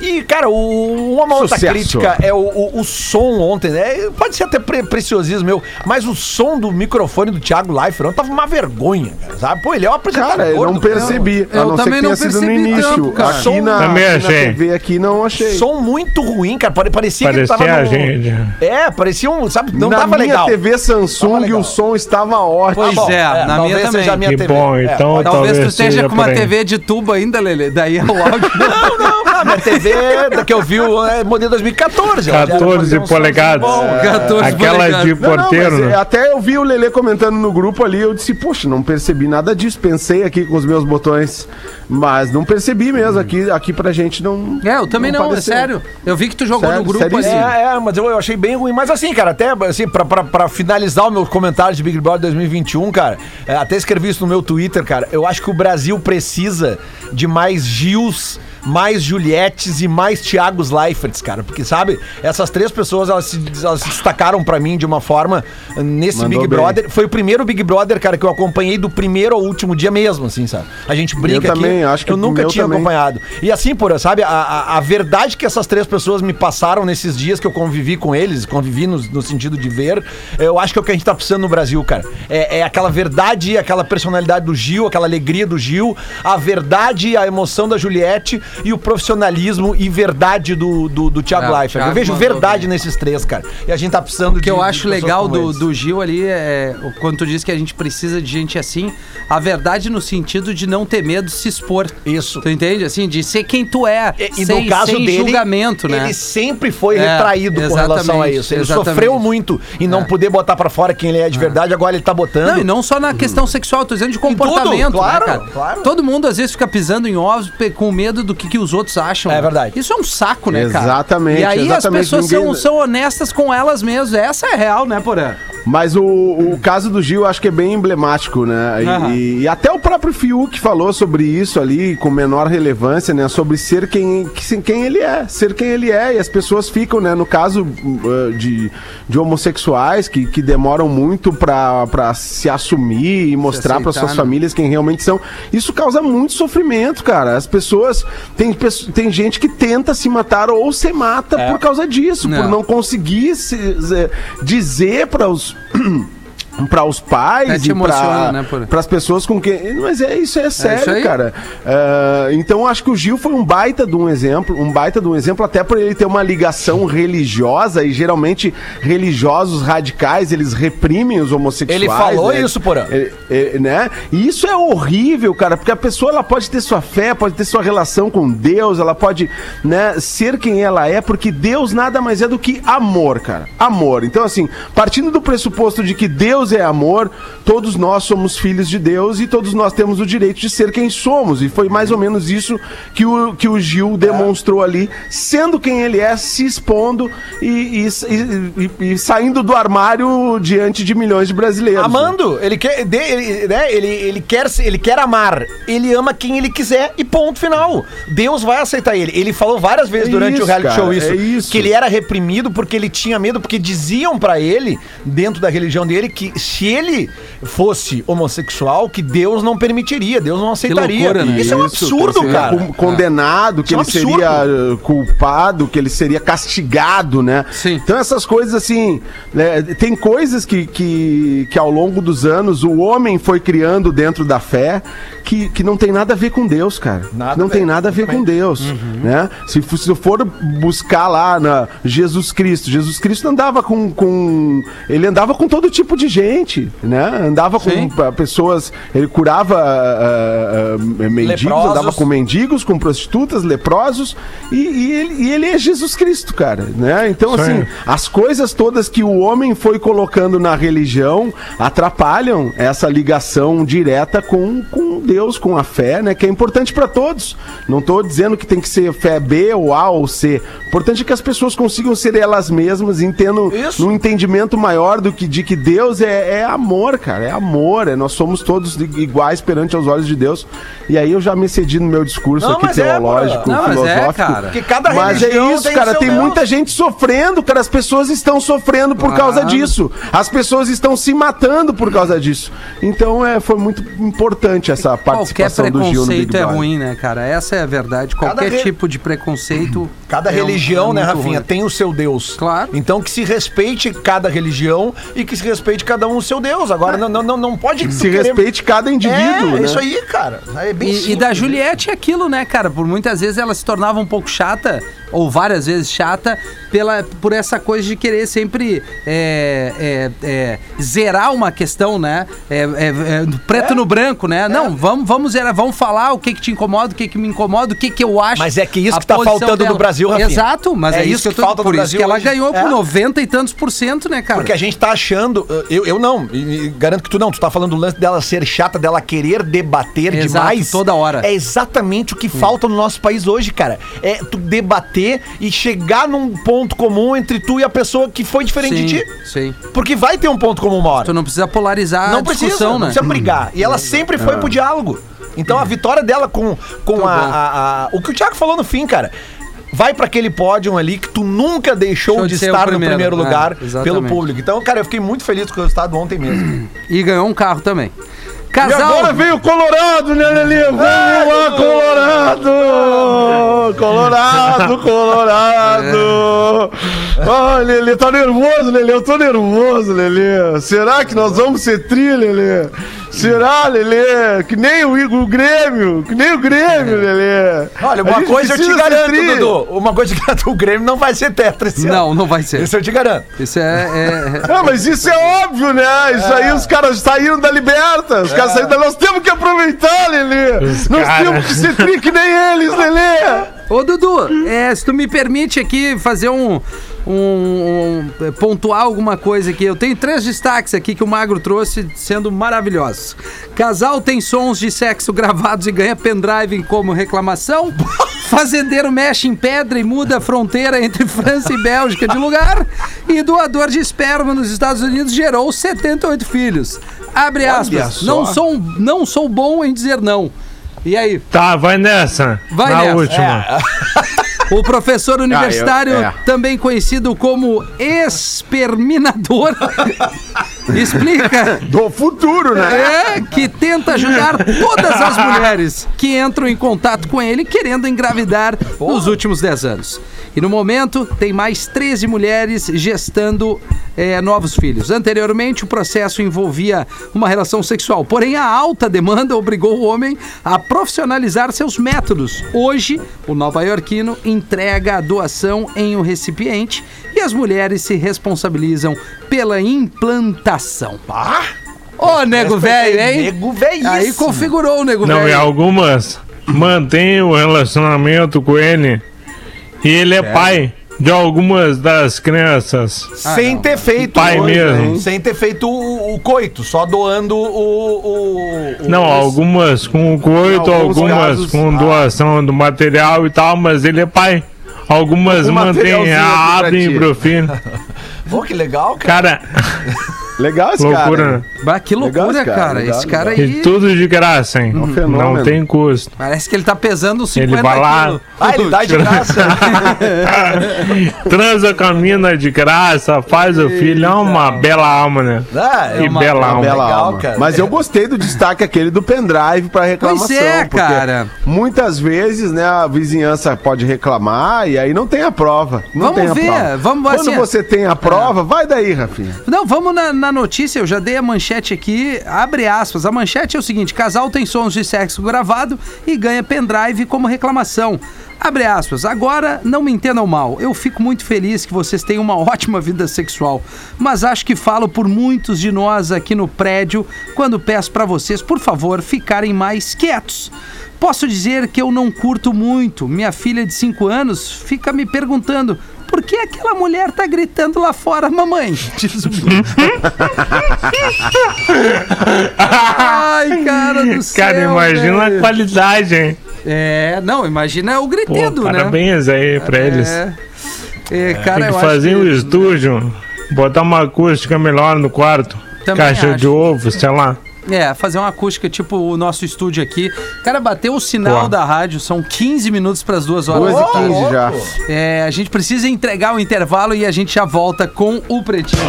E, cara, o, uma outra Sucesso. crítica é o, o, o som ontem, né? Pode ser até pre preciosismo meu, mas o som do microfone do Thiago Leifert ontem tava uma vergonha, cara, sabe? Pô, ele é um apresentador. Cara, eu não percebi. Eu não também não sido no percebi início. tanto, cara. aqui na, Também aqui na achei. TV aqui não achei. Som muito ruim, cara. Pare- Parecia, que Parecia tava a no- gente. É, parecia um, sabe, não na tava minha legal. TV Tava Samsung legal. o som estava ótimo. Pois bom, é, na talvez minha seja também. a minha Que TV. bom, É, então pode- Talvez tu talvez esteja seja com uma. TV de tubo ainda, Lele. Daí é o áudio. Não, não, a minha TV da que eu vi é modelo 2014. ela já 14 tem um som polegadas. bom. É. 14 Aquela polegadas. de Não, não, porteiro, mas, né? é, até eu vi o Lelê comentando no grupo ali, eu disse, poxa, não percebi nada disso. Pensei aqui com os meus botões, mas não percebi mesmo. Aqui, aqui pra gente não. É, eu também não, é pareceu. sério. Eu vi que tu jogou Sério, no grupo ali. É, é, mas eu, eu achei bem ruim. Mas assim, cara, até assim, pra, pra, pra finalizar o meu comentário de Big Brother 2021, cara, é, até escrevi isso no meu Twitter, cara. Eu acho que o Brasil precisa de mais Gils, mais Julietes e mais Thiagos Leiferts, cara. Porque, sabe, essas três pessoas, elas se, elas se destacaram pra mim de uma forma uh, nesse Mandou Big bem. Brother. Foi o primeiro Big Brother, cara, que eu acompanhei do primeiro ao último dia mesmo, assim, sabe? A gente brinca Eu aqui. também, acho que eu nunca tinha também. acompanhado. E assim, por sabe, a, a, a verdade que essas três pessoas me passaram nesses dias que eu convivi com eles, convivi no, no sentido de ver, eu acho que é o que a gente tá precisando no Brasil, cara. É, é aquela verdade, aquela personalidade do Gil, aquela alegria do Gil, a verdade, a emoção da Juliette e o profissionalismo e verdade do, do, do Thiago É, Leifert. Eu vejo verdade bem. nesses três, cara. E a gente tá precisando O que eu acho legal do, do Gil ali é, quando tu diz que a gente precisa de gente assim, a verdade no sentido de não ter medo de se expor. Isso. Tu entende? Assim, de ser quem tu é. E, e sem, no caso sem dele, julgamento, né? ele sempre foi É, retraído com relação a isso. Ele exatamente. sofreu muito em não É. poder botar pra fora quem ele é de verdade, agora ele tá botando. Não, e não só na questão sexual, tô dizendo de comportamento, tudo, claro, né, claro. Todo mundo às vezes fica pisando em ovos com medo do que, que os outros acham. É né? verdade. Isso é um saco, né, cara? Exatamente, E aí exatamente, as pessoas ninguém- são, são honestas com elas mesmas. Essa é real, né, Porã? Mas o, o caso do Gil eu acho que é bem emblemático, né? E, Aham. e até o próprio Fiuk falou sobre isso ali, com menor relevância, né? Sobre ser quem, que- quem ele é, ser quem ele é. E as pessoas ficam, né? No caso uh, de, de homossexuais que, que demoram muito pra, pra se assumir e mostrar para suas né? famílias quem realmente são. Isso causa muito sofrimento, cara. As pessoas. Tem, tem gente que tenta se matar ou se mata por causa disso, Não. por não conseguir se- se- dizer para os. para os pais É, e emociona, né, por- para as pessoas com quem. Mas é isso, é sério, isso aí. cara. Ah, então acho que o Gil foi um baita de um exemplo, um baita de um exemplo, até por ele ter uma ligação religiosa e geralmente religiosos radicais eles reprimem os homossexuais. Ele falou né? isso, Porã. É, é, né? E isso é horrível, cara, porque a pessoa ela pode ter sua fé, pode ter sua relação com Deus, ela pode, né, ser quem ela é, porque Deus nada mais é do que amor, cara. Amor. Então, assim, partindo do pressuposto de que Deus é amor, todos nós somos filhos de Deus e todos nós temos o direito de ser quem somos. E foi mais ou menos isso que o, que o Gil demonstrou ali, sendo quem ele é, se expondo e, e- e- e- saindo do armário diante de milhões de brasileiros. Amando, ele quer, ele, né, ele, ele, quer, ele quer amar, ele ama quem ele quiser e ponto final. Deus vai aceitar ele. Ele falou várias vezes É durante isso, o reality cara, show isso, é isso. que ele era reprimido porque ele tinha medo, porque diziam pra ele, dentro da religião dele, que se ele fosse homossexual, que Deus não permitiria, Deus não aceitaria. loucura, né? Isso, é um Isso, absurdo, que ele seria cara. con- Condenado, que Isso é um ele seria uh, culpado, que ele seria castigado, né? Sim. Então essas coisas assim, né, tem coisas que, que, que ao longo dos anos o homem foi criando dentro da fé que, que não tem nada a ver com Deus, cara. Nada não tem nada a ver com Deus, né? Se, se eu for buscar lá na Jesus Cristo, Jesus Cristo andava com, com ele andava com todo tipo de gente, né? Andava com Sim. pessoas, ele curava ah, ah, mendigos, Leprosos. andava com mendigos, com prostitutas, leprosos, e, e ele, e ele é Jesus Cristo, cara, né? Então, Isso assim, as coisas todas que o homem foi colocando na religião atrapalham essa ligação direta com, com Deus, com a fé, né? Que é importante para todos. Não tô dizendo que tem que ser fé B ou A ou C. O importante é que as pessoas consigam ser elas mesmas, entendendo Isso. num entendimento maior do que de que Deus é, é amor, cara. É amor. É, nós somos todos iguais perante aos olhos de Deus. E aí eu já me cedi no meu discurso Não, aqui é, teológico, Não, mas é, filosófico. cara. Porque cada Mas é isso, tem cara. Tem Deus. muita gente sofrendo, cara. As pessoas estão sofrendo por Claro. causa disso. As pessoas estão se matando por causa disso. Então é, foi muito importante essa participação do Gil no Big preconceito é ruim, né, cara? Essa é a verdade. Qualquer re- tipo de preconceito. Cada é um- religião, é né, Rafinha, ruim. tem o seu Deus. Claro. Então que se respeite cada religião e que se respeite cada cada um o seu Deus. Agora não, não, não, não pode Se respeite cada indivíduo, É, né? isso aí, cara. É bem E, e simples. da Juliette é aquilo, né, cara? Por muitas vezes ela se tornava um pouco chata, ou várias vezes chata, pela, por essa coisa de querer sempre é, é, é, zerar uma questão, né? É, é, é, preto no branco, né? Não, vamos, vamos zerar, vamos falar o que que te incomoda, o que que me incomoda, o que que eu acho. Mas é que isso que tá faltando no Brasil, Rafinha. Exato, mas é, isso que, eu tô, falta no por isso Brasil que ela hoje. ganhou com 90 e tantos por cento, né, cara? Porque a gente tá achando. Eu, eu não, garanto que tu não. Tu tá falando do lance dela ser chata, dela querer debater Exato, demais. toda hora. É exatamente o que falta no nosso país hoje, cara. É tu debater e chegar num ponto comum entre tu e a pessoa que foi diferente sim, de ti. sim. Porque vai ter um ponto comum uma hora. Tu não precisa polarizar não a precisa, discussão, não né? precisa brigar. E ela sempre foi pro diálogo. Então a vitória dela com, com a, a- a- O que o Thiago falou no fim, cara. Vai pra aquele pódio ali que tu nunca deixou Deixou de, estar primeiro. no primeiro É, lugar pelo exatamente. público. Então, cara, eu fiquei muito feliz com o resultado ontem mesmo. E ganhou um carro também. E Casal. agora vem o Colorado, né, Lelê? Vamos lá, Colorado! Colorado, Colorado! Ai, Lelê, tá nervoso, Lelê? Eu tô nervoso, Lelê. Será que nós vamos ser tri, Lelê? Será, Lelê? Que nem o, Igor- o Grêmio, que nem o Grêmio, Lelê. Olha, uma coisa eu te garanto, tri. Dudu. Uma coisa que garanto, o Grêmio não vai ser tetra esse ano. Não, não vai ser. Isso eu te garanto. Isso é. é- Ah, mas isso é óbvio, né? Isso aí os caras saíram da liberta. Os caras saíram da... Nós temos que aproveitar, Lelê. Os Nós cara- temos que ser tri que nem eles, Lelê. Ô, Dudu, é, se tu me permite aqui fazer um, um- um- pontuar alguma coisa aqui. Eu tenho três destaques aqui que o Magro trouxe, sendo maravilhosos. Casal tem sons de sexo gravados e ganha pendrive como reclamação. Fazendeiro mexe em pedra e muda a fronteira entre França e Bélgica de lugar. E doador de esperma nos Estados Unidos gerou 78 filhos. Abre aspas. Não sou, não sou bom em dizer não. E aí? Tá, vai nessa. Vai Na nessa. última. O professor universitário, é. também conhecido como exterminador, explica Do futuro, né? é, que tenta ajudar todas as mulheres que entram em contato com ele querendo engravidar nos últimos 10 anos. E no momento, tem mais 13 mulheres gestando é, novos filhos. Anteriormente, o processo envolvia uma relação sexual, porém, a alta demanda obrigou o homem a profissionalizar seus métodos. Hoje, o nova-iorquino entrega a doação em um recipiente e as mulheres se responsabilizam pela implantação. Ô, nego velho, hein? Nego velhíssimo. Aí configurou o nego Não, e velho. algumas mantêm o relacionamento com ele e ele é pai de algumas das crianças. Sem ter feito. Pai hoje, mesmo. né? Sem ter feito o, o coito, só doando o. o- o- Não, o- algumas com coito, Em alguns algumas casos, com ah. doação do material e tal, mas ele é pai. Algumas Um mantêm, pro filho. Pô, que legal, cara. Cara, Legal esse cara. loucura, hein? né? Bah, que loucura, Legal esse cara, cara. legal, Esse cara E aí. tudo de graça, hein? um fenômeno. Não tem custo. Parece que ele tá pesando uns 50 Ele vai lá. quilos. Ah, ele dá de graça. Transa com a mina de graça, faz o filho, é uma bela alma, né? Ah, é Que uma- bela uma alma. Bela legal, alma. cara. Mas eu gostei do destaque aquele do pendrive pra reclamação. Pois é, porque cara. Muitas vezes, né, a vizinhança pode reclamar e aí não tem a prova. Não Vamos tem a ver, prova. vamos, Quando assim, você tem a prova, vai daí, Rafinha. Não, vamos na, na notícia, eu já dei a manchete aqui, abre aspas. A manchete é o seguinte: casal tem sons de sexo gravado e ganha pendrive como reclamação. Abre aspas. Agora, não me entendam mal. Eu fico muito feliz que vocês tenham uma ótima vida sexual. Mas acho que falo por muitos de nós aqui no prédio quando peço pra vocês, por favor, ficarem mais quietos. Posso dizer que eu não curto muito. Minha filha de 5 anos fica me perguntando por que aquela mulher tá gritando lá fora, mamãe? Diz o Ai, cara do céu. Cara, imagina velho. a qualidade, hein? É, não, imagina o Pô, gritedo, né? parabéns aí pra eles. É. É, cara, Tem eu que acho fazer um estúdio, botar uma acústica melhor no quarto. Também Caixa acho. de ovo, sei lá. É, fazer uma acústica tipo o nosso estúdio aqui. Cara, bateu o sinal Pô. da rádio, são 15 minutos para as duas horas. 2 da e tarde. 15 já. É, a gente precisa entregar o intervalo e a gente já volta com o Pretinho.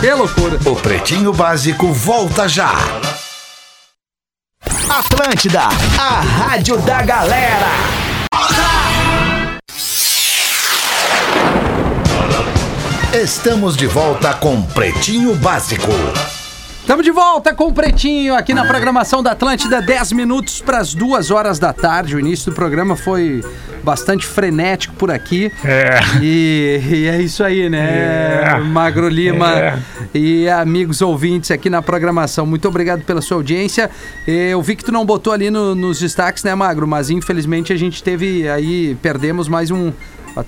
Que loucura. O Pretinho Básico volta já. Atlântida, a rádio da galera. Estamos de volta com Pretinho Básico. Estamos de volta com o Pretinho aqui na programação da Atlântida, 10 minutos para as 2 horas da tarde. O início do programa foi bastante frenético por aqui. É. E, e é isso aí, né? É. Magro Lima É. e amigos ouvintes aqui na programação. Muito obrigado pela sua audiência. Eu vi que tu não botou ali no- nos destaques, né, Magro? Mas infelizmente a gente teve aí, perdemos mais um.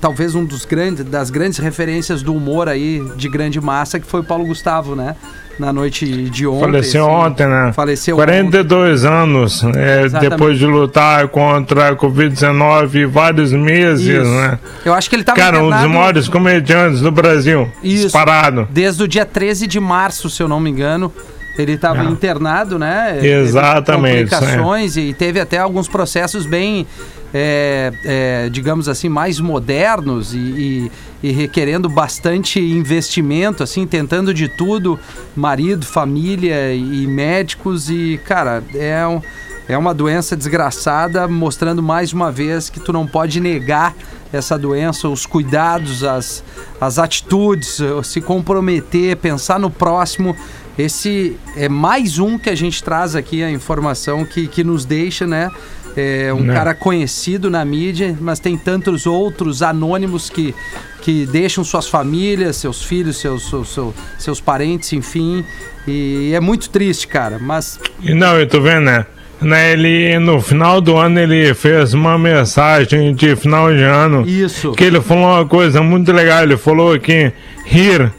Talvez um dos grandes, das grandes referências do humor aí de grande massa, que foi o Paulo Gustavo, né? Na noite de ontem. Faleceu assim. ontem, né? Faleceu 42 anos, é, depois de lutar contra a Covid-19 vários meses, Isso. né? Eu acho que ele tava Cara, um dos internado maiores comediantes do Brasil. Isso. Disparado. desde o dia 13 de março, se eu não me engano. Ele estava internado, né? Teve Exatamente, Complicações e teve até alguns processos bem, é, é, digamos assim, mais modernos e, e- e requerendo bastante investimento, assim, tentando de tudo, marido, família e médicos. E, cara, é um, é uma doença desgraçada, mostrando mais uma vez que tu não pode negar essa doença, os cuidados, as, as atitudes, eh, se comprometer, pensar no próximo. Esse é mais um que a gente traz aqui, a informação que, que nos deixa, né? É um Né. cara conhecido na mídia, mas tem tantos outros anônimos que, que deixam suas famílias, seus filhos, seus, seus, seus, seus parentes, enfim. E é muito triste, cara. Mas não, eu tô vendo, né? Né, Ele, no final do ano, ele fez uma mensagem de final de ano. isso. Que ele falou uma coisa muito legal. Ele falou que rir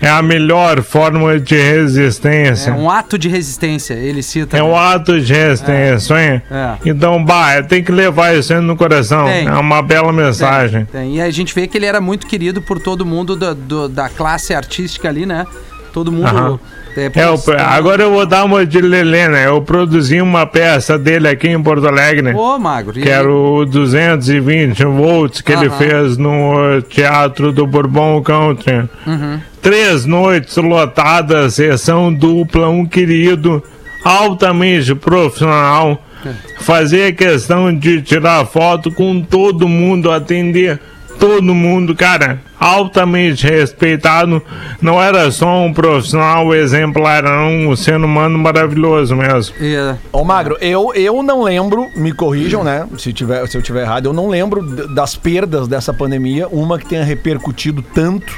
é a melhor forma de resistência. É um ato de resistência, ele cita. É né? um ato de resistência, hein? É. Então, bah, tem que levar isso aí no coração. Tem. É uma bela mensagem. Tem. E a gente vê que ele era muito querido por todo mundo da, do- da classe artística ali, né? Todo mundo. É, É, o- agora eu vou dar uma de Lelê, né? Eu produzi uma peça dele aqui em Porto Alegre. Ô, Magro. Que era o 220 volts que ele Aham. fez no Teatro do Bourbon Country. Uhum. Três noites lotadas, sessão dupla, um querido, altamente profissional. Fazia questão de tirar foto com todo mundo, atender todo mundo, cara, altamente respeitado. Não era só um profissional exemplar, era um ser humano maravilhoso mesmo. É, Ô, Magro, eu, eu não lembro, me corrijam, né? Se, tiver, se eu tiver errado, eu não lembro das perdas dessa pandemia, uma que tenha repercutido tanto,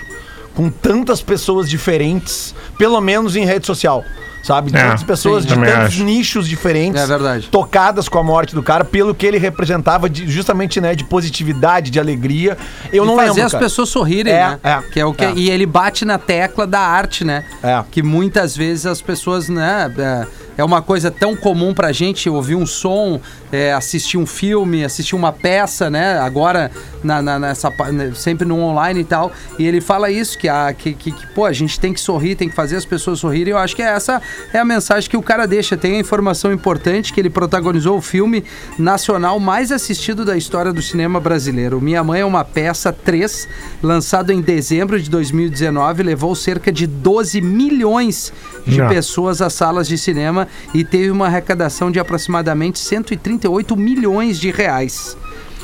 com tantas pessoas diferentes, pelo menos em rede social. Sabe? É, Tantas pessoas sim, de tantos acho. nichos diferentes É verdade. tocadas com a morte do cara, pelo que ele representava de, justamente, né, de positividade, de alegria. Eu e não fazer lembro. as cara. pessoas sorrirem, É, né? é, que é o que é. E ele bate na tecla da arte, né? É. Que muitas vezes as pessoas, né? É, é uma coisa tão comum pra gente ouvir um som, é, assistir um filme, assistir uma peça, né? Agora, na, na- nessa, né, sempre no online e tal. E ele fala isso, que, a, que, que, que, pô, a gente tem que sorrir, tem que fazer as pessoas sorrirem. Eu acho que essa é a mensagem que o cara deixa. Tem a informação importante que ele protagonizou o filme nacional mais assistido da história do cinema brasileiro. Minha Mãe é uma peça 3, lançado em dezembro de 2019, levou cerca de 12 milhões de Não. pessoas às salas de cinema e teve uma arrecadação de aproximadamente 138 milhões de reais.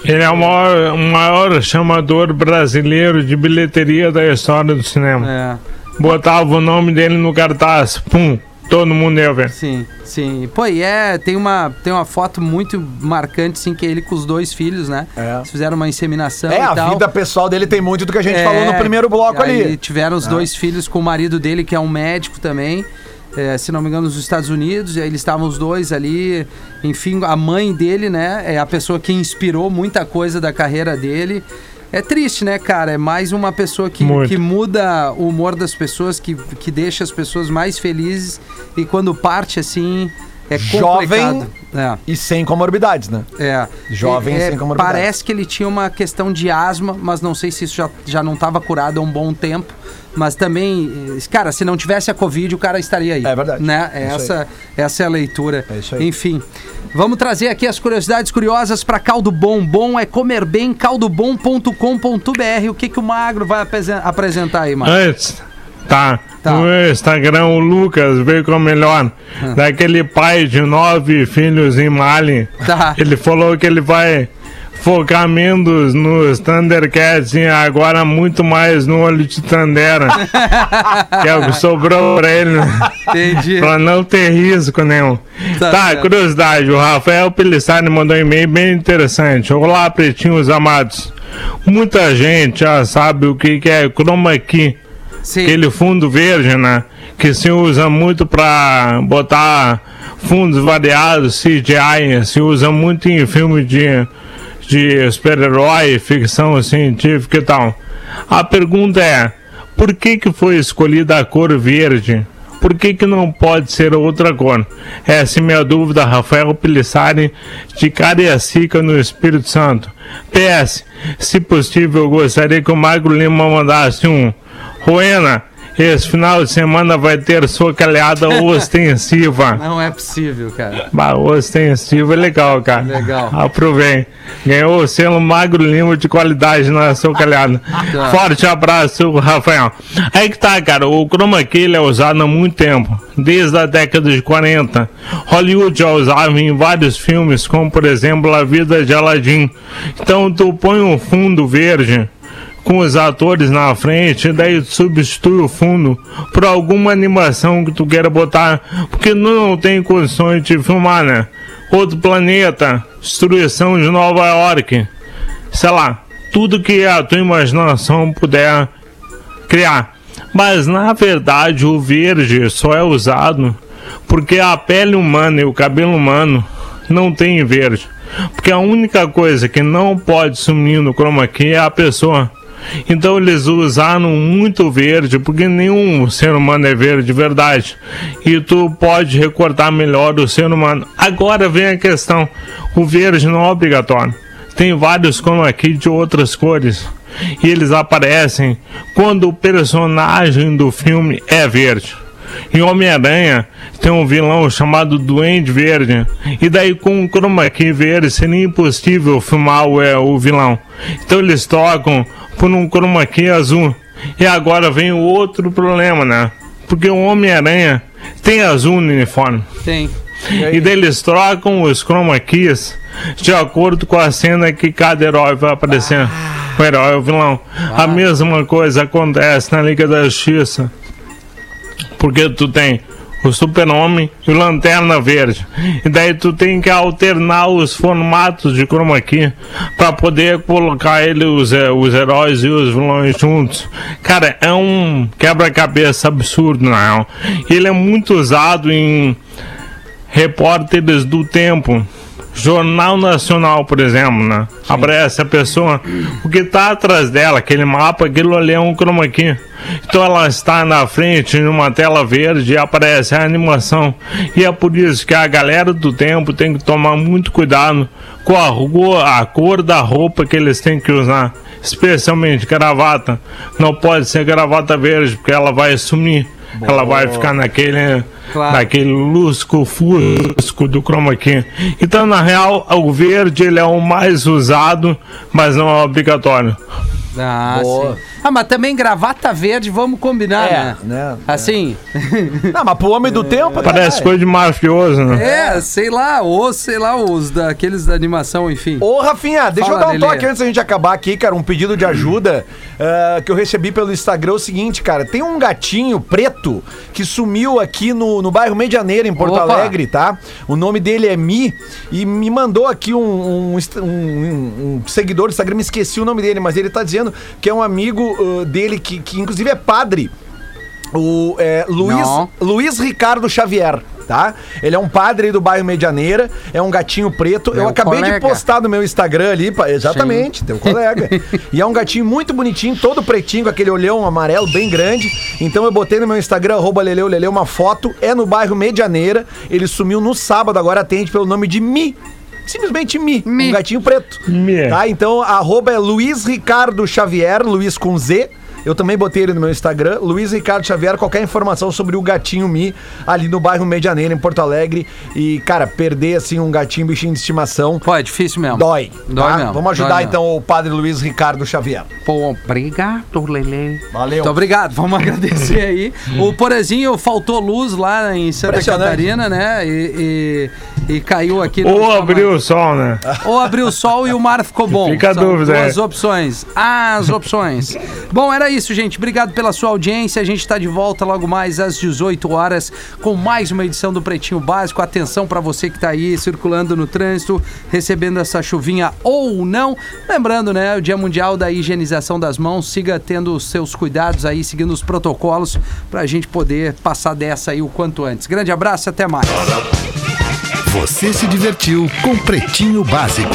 Ele é o maior, o maior chamador brasileiro de bilheteria da história do cinema. É, Botava o nome dele no cartaz, pum, todo mundo ia ver. sim, sim. Pô, e é, tem uma, tem uma foto muito marcante, sim, que é ele com os dois filhos, né? É. Eles fizeram uma inseminação É, e a tal. vida pessoal dele tem muito do que a gente É, falou no primeiro bloco aí ali. Tiveram os dois filhos com o marido dele, que é um médico também. É, se não me engano, nos Estados Unidos, e aí eles estavam os dois ali. Enfim, a mãe dele, né? É a pessoa que inspirou muita coisa da carreira dele. É triste, né, cara? É mais uma pessoa que, Muito. que muda o humor das pessoas, que, que deixa as pessoas mais felizes. E quando parte, assim, é Jovem. É. E sem comorbidades, né? É. Jovem É, sem comorbidade. Parece que ele tinha uma questão de asma, mas não sei se isso já, já não estava curado há um bom tempo. Mas também, eh, cara, se não tivesse a Covid, o cara estaria aí. É verdade. Né? É essa, essa é a leitura. É isso aí. Enfim. Vamos trazer aqui as curiosidades curiosas para Caldo Bom. Bom é comer bem, caldobom.com.br. O que, que o Magro vai apresen- apresentar aí, Magro? Antes, tá. Tá. No Instagram, o Lucas veio com o melhor. Daquele pai de nove filhos em Mali. Tá. Ele falou que ele vai focar menos nos Thundercats e agora muito mais no olho de Tandera. que é o que sobrou pra ele? Entendi. pra não ter risco nenhum. Tá Tá, curiosidade, o Rafael Pelissari mandou um e-mail bem interessante. Olá, pretinhos amados. Muita gente já sabe o que é chroma key Sim. aquele fundo verde, né? Que se usa muito para botar fundos variados, CGI, se usa muito em filme de, de super-herói, ficção científica e tal. A pergunta é, por que que foi escolhida a cor verde? Por que que não pode ser outra cor? Essa é minha dúvida, Rafael Pelissari, de Cariacica, no Espírito Santo. PS, se possível, eu gostaria que o Magro Lima mandasse um Ruena, esse final de semana vai ter sua calhada ostensiva. Não é possível, cara. Bah, ostensiva é legal, cara. Legal. Aprovei. Ganhou o selo Magro Lima de qualidade na sua calhada. Tá. Forte abraço, Rafael. Aí que tá, cara. O chroma key é usado há muito tempo. Desde a década de 40. Hollywood já usava em vários filmes, como por exemplo A Vida de Aladdin. Então tu põe um fundo verde com os atores na frente, daí tu substitui o fundo por alguma animação que tu queira botar, porque não tem condições de filmar, né? Outro planeta, destruição de Nova York, sei lá, tudo que a tua imaginação puder criar. Mas na verdade o verde só é usado porque a pele humana e o cabelo humano não tem verde. Porque a única coisa que não pode sumir no chroma key é a pessoa. Então eles usaram muito verde, porque nenhum ser humano é verde de verdade. E tu pode recortar melhor o ser humano. Agora vem a questão: o verde não é obrigatório. Tem vários chroma key de outras cores. E eles aparecem quando o personagem do filme é verde. Em Homem-Aranha tem um vilão chamado Duende Verde. E daí com o chroma key verde seria impossível filmar o, é, o vilão. Então eles trocam por um chroma key azul. E agora vem o outro problema, né? Porque o Homem-Aranha tem azul no uniforme. Tem. E daí eles trocam os chroma keys de acordo com a cena que cada herói vai aparecer. O herói, o vilão. A mesma coisa acontece na Liga da Justiça. Porque tu tem o Super-Homem e o Lanterna Verde. E daí tu tem que alternar os formatos de chroma key para poder colocar ele, os, eh, os heróis e os vilões juntos. Cara, é um quebra-cabeça absurdo. E ele é muito usado em repórteres do tempo. Jornal Nacional, por exemplo, né? Aparece a pessoa, o que tá atrás dela, aquele mapa, aquilo ali é um chroma key. Então ela está na frente numa tela verde e aparece a animação. E é por isso que a galera do tempo tem que tomar muito cuidado com a, a cor da roupa que eles têm que usar. Especialmente gravata. Não pode ser gravata verde, porque ela vai sumir. Ela vai ficar naquele, Claro. naquele lusco fusco do chroma key. Então, na real, o verde ele é o mais usado, mas não é obrigatório. Ah, Boa. sim. Ah, mas também gravata verde, vamos combinar, É, né? né? Assim, Não, mas pro homem do tempo. Parece é. coisa de mafioso, né? é, sei lá, ou sei lá, os daqueles da animação, enfim. Ô, Rafinha, deixa Fala, eu dar um Lelê. toque antes da gente acabar aqui, cara. Um pedido de ajuda ah, que eu recebi pelo Instagram. É o seguinte, cara. Tem um gatinho preto que sumiu aqui no, no bairro Medianeira, em Porto Opa. Alegre, tá? O nome dele é Mi e me mandou aqui um, um, um- um- um seguidor do Instagram. Me esqueci o nome dele, mas ele tá dizendo que é um amigo ah, dele que, que, inclusive, é padre. O é, Luiz, Não. Luiz Ricardo Xavier, tá? Ele é um padre do bairro Medianeira, é um gatinho preto. eu Meu acabei de colega. postar no meu Instagram ali, exatamente, teu colega. e é um gatinho muito bonitinho, todo pretinho, com aquele olhão amarelo bem grande. Então eu botei no meu Instagram, arroba Leleu Leleu, uma foto, é no bairro Medianeira. Ele sumiu no sábado, agora atende pelo nome de Mi. Simplesmente Mi, Mi. um gatinho preto. Mi. Tá? Então, arroba é Luiz Ricardo Xavier, Luiz com Z. Eu também botei ele no meu Instagram, Luiz Ricardo Xavier, qualquer informação sobre o gatinho Mi, ali no bairro Medianeira, em Porto Alegre. E, cara, perder, assim, um gatinho, bichinho de estimação, Pô, é difícil mesmo. dói. Dói tá? mesmo, Vamos ajudar, dói mesmo. então, o padre Luiz Ricardo Xavier. Pô, obrigado, Lele. Valeu. Muito obrigado, vamos agradecer aí. O Porazinho faltou luz lá em Santa. Catarina, né? E, e- e caiu aqui no. Ou abriu o sol, né? Ou abriu o sol e o mar ficou bom. Fica a São dúvida, duas é. opções. As opções. bom, era isso, gente. Obrigado pela sua audiência. A gente está de volta logo mais às 18 horas com mais uma edição do Pretinho Básico. Atenção para você que está aí circulando no trânsito, recebendo essa chuvinha ou não. Lembrando, né, o Dia Mundial da Higienização das Mãos. Siga tendo os seus cuidados aí, seguindo os protocolos para a gente poder passar dessa aí o quanto antes. Grande abraço e até mais. Você se divertiu com Pretinho Básico.